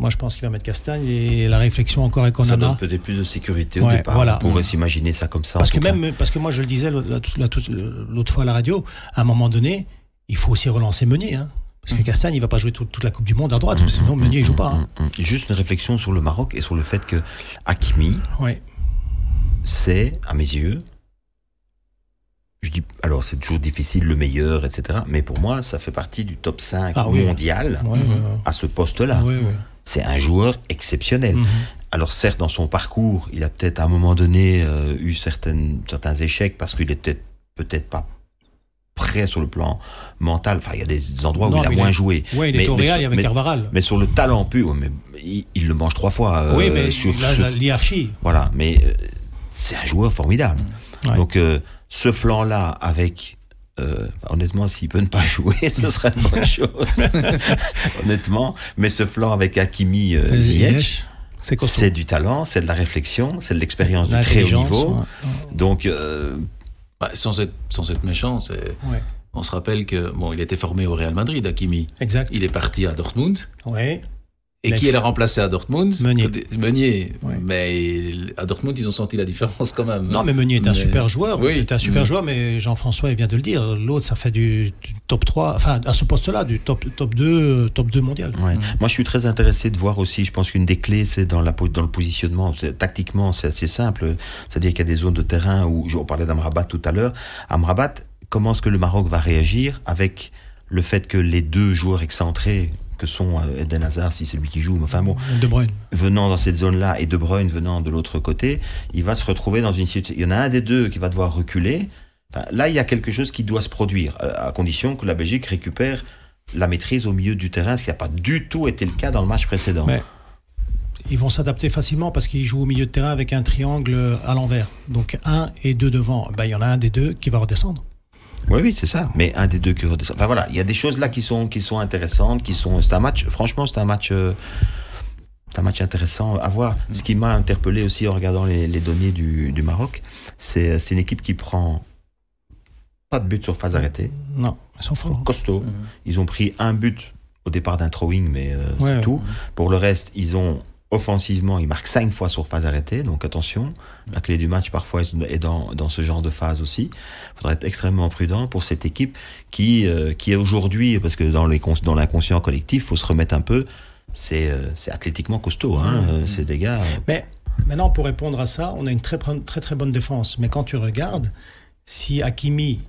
Moi, je pense qu'il va mettre Castagne et la réflexion encore avec Ça donne Onana. peut-être plus de sécurité au Ouais, départ. voilà. On pourrait s'imaginer ça comme ça. Parce en que cas. même, parce que moi, je le disais l'autre la- la- l'autre fois à la radio, à un moment donné, il faut aussi relancer Meunier. Hein. Parce que Castagne, il va pas jouer toute, toute la Coupe du Monde à droite, sinon Meunier, il joue pas. Hein. Mm, mm. Juste une réflexion sur le Maroc et sur le fait que Hakimi, Ouais. c'est, à mes yeux, je dis, alors c'est toujours difficile, le meilleur, etc. Mais pour moi, ça fait partie du top 5 Ah mondial Ouais, ouais, ouais. à ce poste-là. C'est un joueur exceptionnel. Mhm. Alors certes, dans son parcours, il a peut-être à un moment donné euh, eu certaines, certains échecs parce qu'il était peut-être pas prêt sur le plan mental. Enfin, il y a des endroits où Non, il a il moins est- joué. Ouais, il est Mais- au mais Real, sur- il y avait mais- Carvaral. Mais sur le talent pur, mais il, il le mange trois fois. euh, oui, mais sur, la- l'hierarchie. voilà, mais euh, c'est un joueur formidable. Ouais. Donc euh, ce flanc-là avec euh, honnêtement, s'il peut ne pas jouer, ce serait une bonne chose. honnêtement, mais ce flanc avec Hakimi euh, Ziyech, c'est du talent, c'est de la réflexion, c'est de l'expérience du très haut niveau. ouais. Donc euh, Bah, sans, être, sans être méchant, c'est- Ouais. on se rappelle que bon, il était formé au Real Madrid, Hakimi. Exact. Il est parti à Dortmund. Ouais. Et qui l'a remplacé à Dortmund? Meunier. Meunier. Ouais. Mais à Dortmund, ils ont senti la différence quand même. Non, mais Meunier est un Mais- super joueur. Oui. Il est un super Mm. joueur, mais Jean-François il vient de le dire. L'autre, ça fait du, du top 3, enfin, à ce poste-là, du top, top 2, top 2 mondial. Ouais. Moi, je suis très intéressé de voir aussi. Je pense qu'une des clés, c'est dans, la, dans le positionnement. C'est- Tactiquement, c'est assez simple. C'est-à-dire qu'il y a des zones de terrain où, on parlait d'Amrabat tout à l'heure. Amrabat, comment est-ce que le Maroc va réagir avec le fait que les deux joueurs excentrés, que sont euh, Eden Hazard, si c'est lui qui joue, mais enfin bon, De Bruyne. venant dans cette zone-là et De Bruyne venant de l'autre côté, il va se retrouver dans une situation. Il y en a un des deux qui va devoir reculer. Enfin, là, il y a quelque chose qui doit se produire, euh, à à condition que la Belgique récupère la maîtrise au milieu du terrain, ce qui n'a pas du tout été le cas dans le match précédent. Mais ils vont s'adapter facilement parce qu'ils jouent au milieu de terrain avec un triangle à l'envers. Donc un et deux devant. Ben, il y en a un des deux qui va redescendre. Oui, oui, c'est ça. Mais un des deux qui redescend. Enfin voilà, il y a des choses là qui sont qui sont intéressantes, qui sont. C'est un match. Franchement, c'est un match. euh, c'est un match intéressant à voir. Ce qui m'a interpellé aussi en regardant les, les données du, du Maroc, c'est c'est une équipe qui prend pas de but sur phase arrêtée, Non, ils sont forts. costaud. Ils ont pris un but au départ d'un throwing, mais euh, Ouais, c'est ouais. tout. Pour le reste, ils ont offensivement, ils marquent cinq fois sur phase arrêtée, donc attention. La clé du match parfois est dans, dans ce genre de phase aussi. Il faudra être extrêmement prudent pour cette équipe qui, euh, qui est aujourd'hui, parce que dans, les cons- dans l'inconscient collectif, faut se remettre un peu. C'est euh, c'est athlétiquement costaud, hein. C'est des gars. euh, Mais maintenant, pour répondre à ça, on a une très, très très bonne défense. Mais quand tu regardes, si Hakimi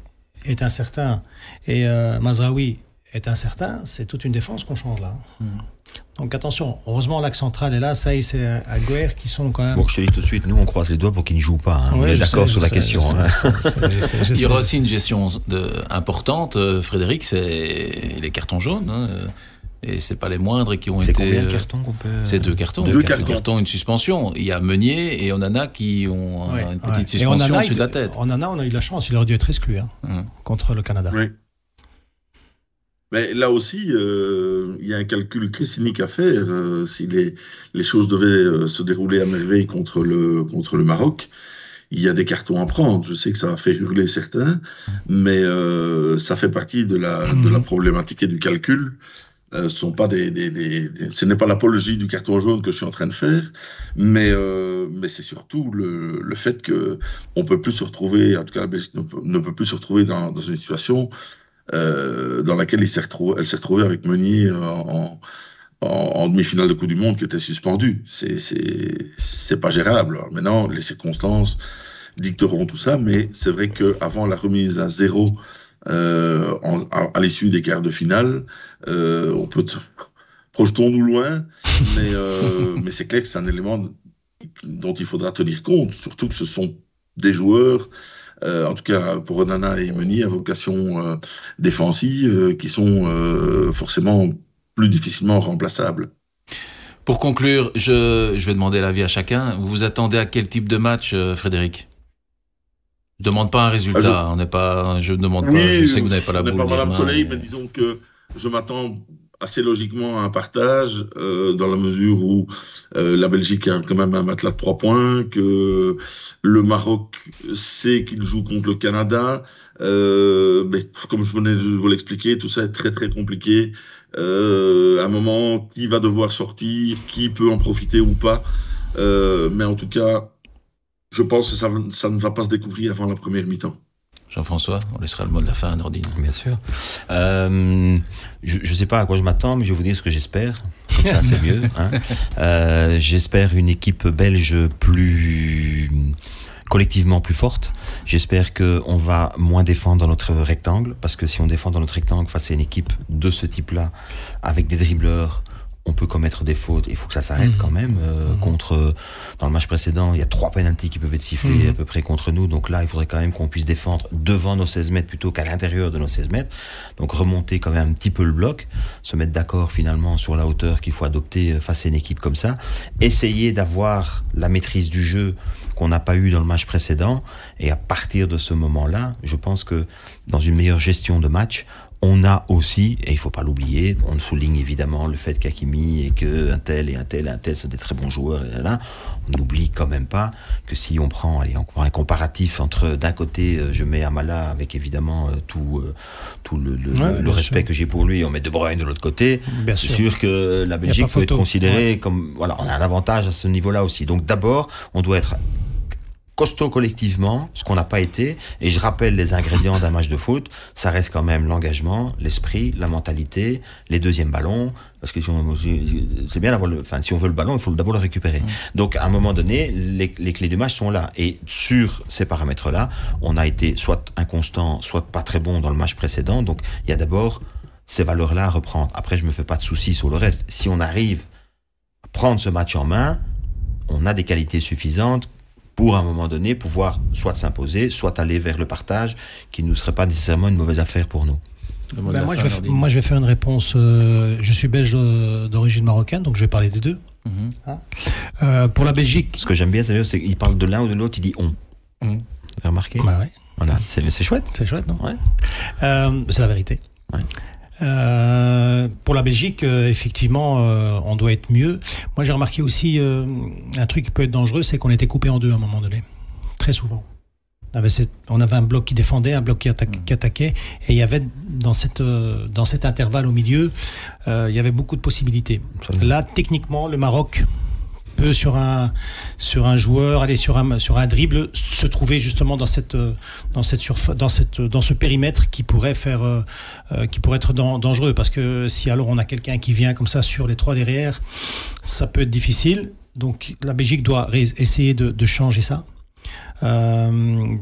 est incertain et euh, Mazraoui est incertain, c'est toute une défense qu'on change là. Donc attention, heureusement l'axe central est là, ça et c'est Aguer qui sont quand même. Bon, je te dis tout de suite, nous on croise les doigts pour qu'ils ne jouent pas. hein. on est d'accord sur la sais, question. sais, hein. sais, Il y aura aussi une gestion de, importante, euh, Frédéric, c'est les cartons jaunes. hein, euh, et c'est pas les moindres qui ont C'est été. combien de euh, cartons qu'on peut. C'est deux cartons. Deux cartons. une suspension. Il y a Meunier et Onana qui ont Ouais, une petite Et on en suspension au-dessus de la tête. On en a, on a eu de la chance, il aurait dû être exclu hein, Hum. contre le Canada. Oui. Mais là aussi, euh, il y a un calcul très cynique à faire. euh, si les, les choses devaient euh, se dérouler à merveille contre le, contre le Maroc, il y a des cartons à prendre. Je sais que ça va faire hurler certains, mais euh, ça fait partie de la, de la problématique et du calcul. Euh, sont pas des, des, des- ce n'est pas l'apologie du carton jaune que je suis en train de faire, mais, euh, mais c'est surtout le, le fait que on peut plus se retrouver, en tout cas ne peut, ne peut plus se retrouver dans, dans une situation euh, dans laquelle elle s'est retrouvée avec Meunier euh, en, demi-finale de Coupe du Monde qui était suspendu. C'est, pas gérable. Maintenant, les circonstances dicteront tout ça, mais c'est vrai qu'avant la remise à zéro euh, à, l'issue des quarts de finale, on peut. Projetons-nous loin, mais c'est clair que c'est un élément dont il faudra tenir compte, surtout que ce sont des joueurs, euh, en tout cas pour Onana et Meunier, à vocation euh, défensive, euh, qui sont euh, forcément plus difficilement remplaçables. Pour conclure, je, je vais demander l'avis à chacun. Vous vous attendez à quel type de match, euh, Frédéric? Je demande pas un résultat. On n'est pas. Je ne demande pas. Je sais que vous n'avez pas la boule. pas mais disons que je m'attends assez logiquement un partage, euh, dans la mesure où euh, la Belgique a quand même un matelas de trois points, que le Maroc sait qu'il joue contre le Canada. Euh, comme je venais de vous l'expliquer, tout ça est très très compliqué. À un moment, qui va devoir sortir, qui peut en profiter ou pas. Mais en tout cas, je pense que ça ne va pas se découvrir avant la première mi-temps. Jean-François, on laissera le mot de la fin à Nordine. Bien sûr. Euh, je ne sais pas à quoi je m'attends, mais je vais vous dire ce que j'espère. Ça, c'est mieux. hein. Euh, j'espère une équipe belge plus collectivement plus forte. J'espère que on va moins défendre dans notre rectangle, parce que si on défend dans notre rectangle face à une équipe de ce type-là, avec des dribbleurs, on peut commettre des fautes. Il faut que ça s'arrête quand même. Euh, Contre dans le match précédent, il y a trois pénalties qui peuvent être sifflés à peu près contre nous. Donc là, il faudrait quand même qu'on puisse défendre devant nos 16 mètres plutôt qu'à l'intérieur de nos 16 mètres. Donc remonter quand même un petit peu le bloc, se mettre d'accord finalement sur la hauteur qu'il faut adopter face à une équipe comme ça. Essayer d'avoir la maîtrise du jeu qu'on n'a pas eu dans le match précédent. Et à partir de ce moment-là, je pense que dans une meilleure gestion de match, on a aussi, et il faut pas l'oublier, on souligne évidemment le fait qu'Akimi et que un tel et un tel et un tel sont des très bons joueurs. Et là, on n'oublie quand même pas que si on prend, allez, on prend un comparatif entre d'un côté, euh, je mets Amala avec évidemment euh, tout, euh, tout le, le, Ouais, le bien respect sûr. que j'ai pour lui, et on met De Bruyne de l'autre côté. Bien sûr. sûr que la Belgique peut être considérée comme, voilà, on a un avantage à ce niveau-là aussi. Donc d'abord, on doit être costaud collectivement, ce qu'on n'a pas été. Et je rappelle les ingrédients d'un match de foot. Ça reste quand même l'engagement, l'esprit, la mentalité, les deuxièmes ballons. Parce que si on, c'est bien d'avoir le, enfin, si on veut le ballon, il faut d'abord le récupérer. Donc, à un moment donné, les, les clés du match sont là. Et sur ces paramètres-là, on a été soit inconstant, soit pas très bon dans le match précédent. Donc, il y a d'abord ces valeurs-là à reprendre. Après, je me fais pas de soucis sur le reste. Si on arrive à prendre ce match en main, on a des qualités suffisantes pour à un moment donné pouvoir soit s'imposer, soit aller vers le partage, qui ne serait pas nécessairement une mauvaise affaire pour nous. Ben, la moi, je vais, Nordine. moi, je vais faire une réponse. euh, je suis belge d'origine marocaine, donc je vais parler des deux. Mhm. Euh, pour la Belgique, Ce que j'aime bien, c'est qu'il parle de l'un ou de l'autre, il dit on. Mhm. Vous avez remarqué bah ouais, Voilà, c'est c'est chouette. C'est chouette, non Ouais. Euh, C'est la vérité. Ouais. Euh, pour la Belgique, euh, effectivement, euh, on doit être mieux. Moi, j'ai remarqué aussi euh, un truc qui peut être dangereux, c'est qu'on était coupé en deux à un moment donné, très souvent. On avait, cette- on avait un bloc qui défendait, un bloc qui, attaque- qui attaquait, et il y avait dans cette euh, dans cet intervalle au milieu, euh, il y avait beaucoup de possibilités. Absolument. Là, techniquement, le Maroc sur un sur un joueur aller sur un sur un dribble se trouver justement dans cette dans cette dans cette dans ce périmètre qui pourrait faire euh, euh, qui pourrait être dan- dangereux. Parce que si alors on a quelqu'un qui vient comme ça sur les trois derrière ça peut être difficile. Donc la Belgique doit essayer de, de changer ça. Euh,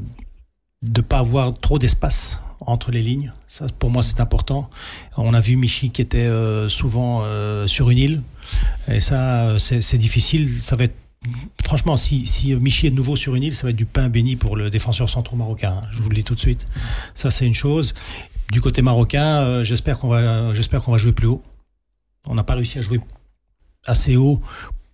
de pas avoir trop d'espace entre les lignes ça pour moi c'est important on a vu Michi qui était euh, souvent euh, sur une île et ça, euh, c'est difficile. Ça va être franchement, si, si Michi est de nouveau sur une île, ça va être du pain béni pour le défenseur central marocain. hein. Je vous le dis tout de suite. Ça, c'est une chose. Du côté marocain, j'espère qu'on va, va jouer plus haut. On n'a pas réussi à jouer assez haut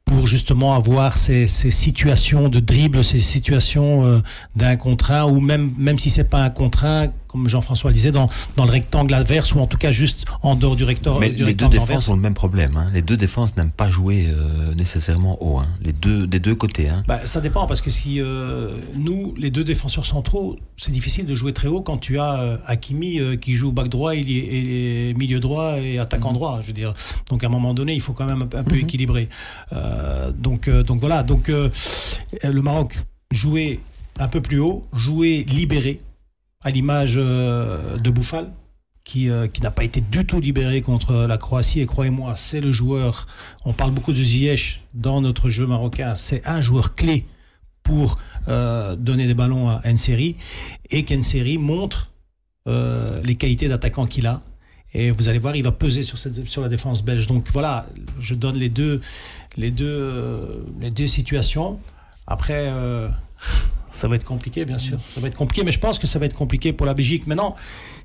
pour justement avoir ces, ces situations de dribble, ces situations d'un contre un, ou même, même si c'est pas un contre un, comme Jean-François le disait, dans, dans le rectangle adverse, ou en tout cas juste en dehors du, rector, Mais du les deux rectangle défenses ont le même problème. hein. Les deux défenses n'aiment pas jouer euh, nécessairement haut. hein. Les deux, des deux côtés. Hein. Bah, ça dépend parce que si euh, nous, les deux défenseurs centraux, c'est difficile de jouer très haut quand tu as euh, Hakimi euh, qui joue back droit, il est, il est milieu droit et attaquant droit. Je veux dire, donc à un moment donné, il faut quand même un, un peu équilibrer. Euh, donc, donc voilà. Donc le Maroc jouer un peu plus haut, jouer libéré, à l'image euh, de Bouffal. Qui, euh, qui n'a pas été du tout libéré contre la Croatie. Et croyez-moi, c'est le joueur. On parle beaucoup de Ziyech dans notre jeu marocain. C'est un joueur clé pour euh, donner des ballons à Nseri et qu'Nseri montre les qualités d'attaquant qu'il a. Et vous allez voir, il va peser sur, la défense belge. Donc voilà, je donne les deux, les deux, les deux situations. Après, ça va être compliqué, bien sûr. Ça va être compliqué, mais je pense que ça va être compliqué pour la Belgique. Maintenant,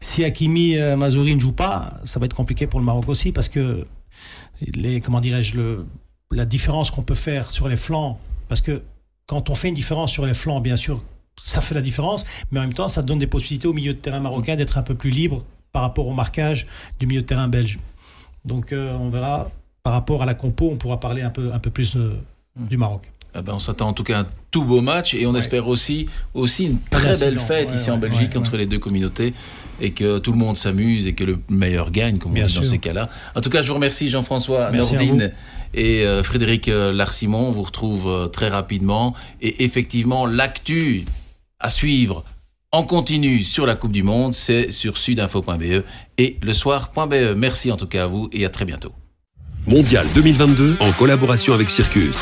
si Hakimi euh, Mazouri ne joue pas, ça va être compliqué pour le Maroc aussi parce que les, comment dirais-je, le, la différence qu'on peut faire sur les flancs, parce que quand on fait une différence sur les flancs, bien sûr, ça fait la différence, mais en même temps, ça donne des possibilités au milieu de terrain marocain d'être un peu plus libre par rapport au marquage du milieu de terrain belge. Donc, euh, on verra par rapport à la compo, on pourra parler un peu, un peu plus euh, du Maroc. Eh ben, on s'attend en tout cas à un tout beau match et on espère aussi, aussi une très belle fête Ouais, ici en Belgique ouais, entre les deux communautés et que tout le monde s'amuse et que le meilleur gagne, comme on dit dans ces cas-là. En tout cas, je vous remercie Jean-François Merci à Nordine et euh, Frédéric euh, Larsimon. On vous retrouve euh, très rapidement et effectivement, l'actu à suivre en continu sur la Coupe du Monde, c'est sur sudinfo.be et le soir.be. Merci en tout cas à vous et à très bientôt. Mondial 2022 en collaboration avec Circus.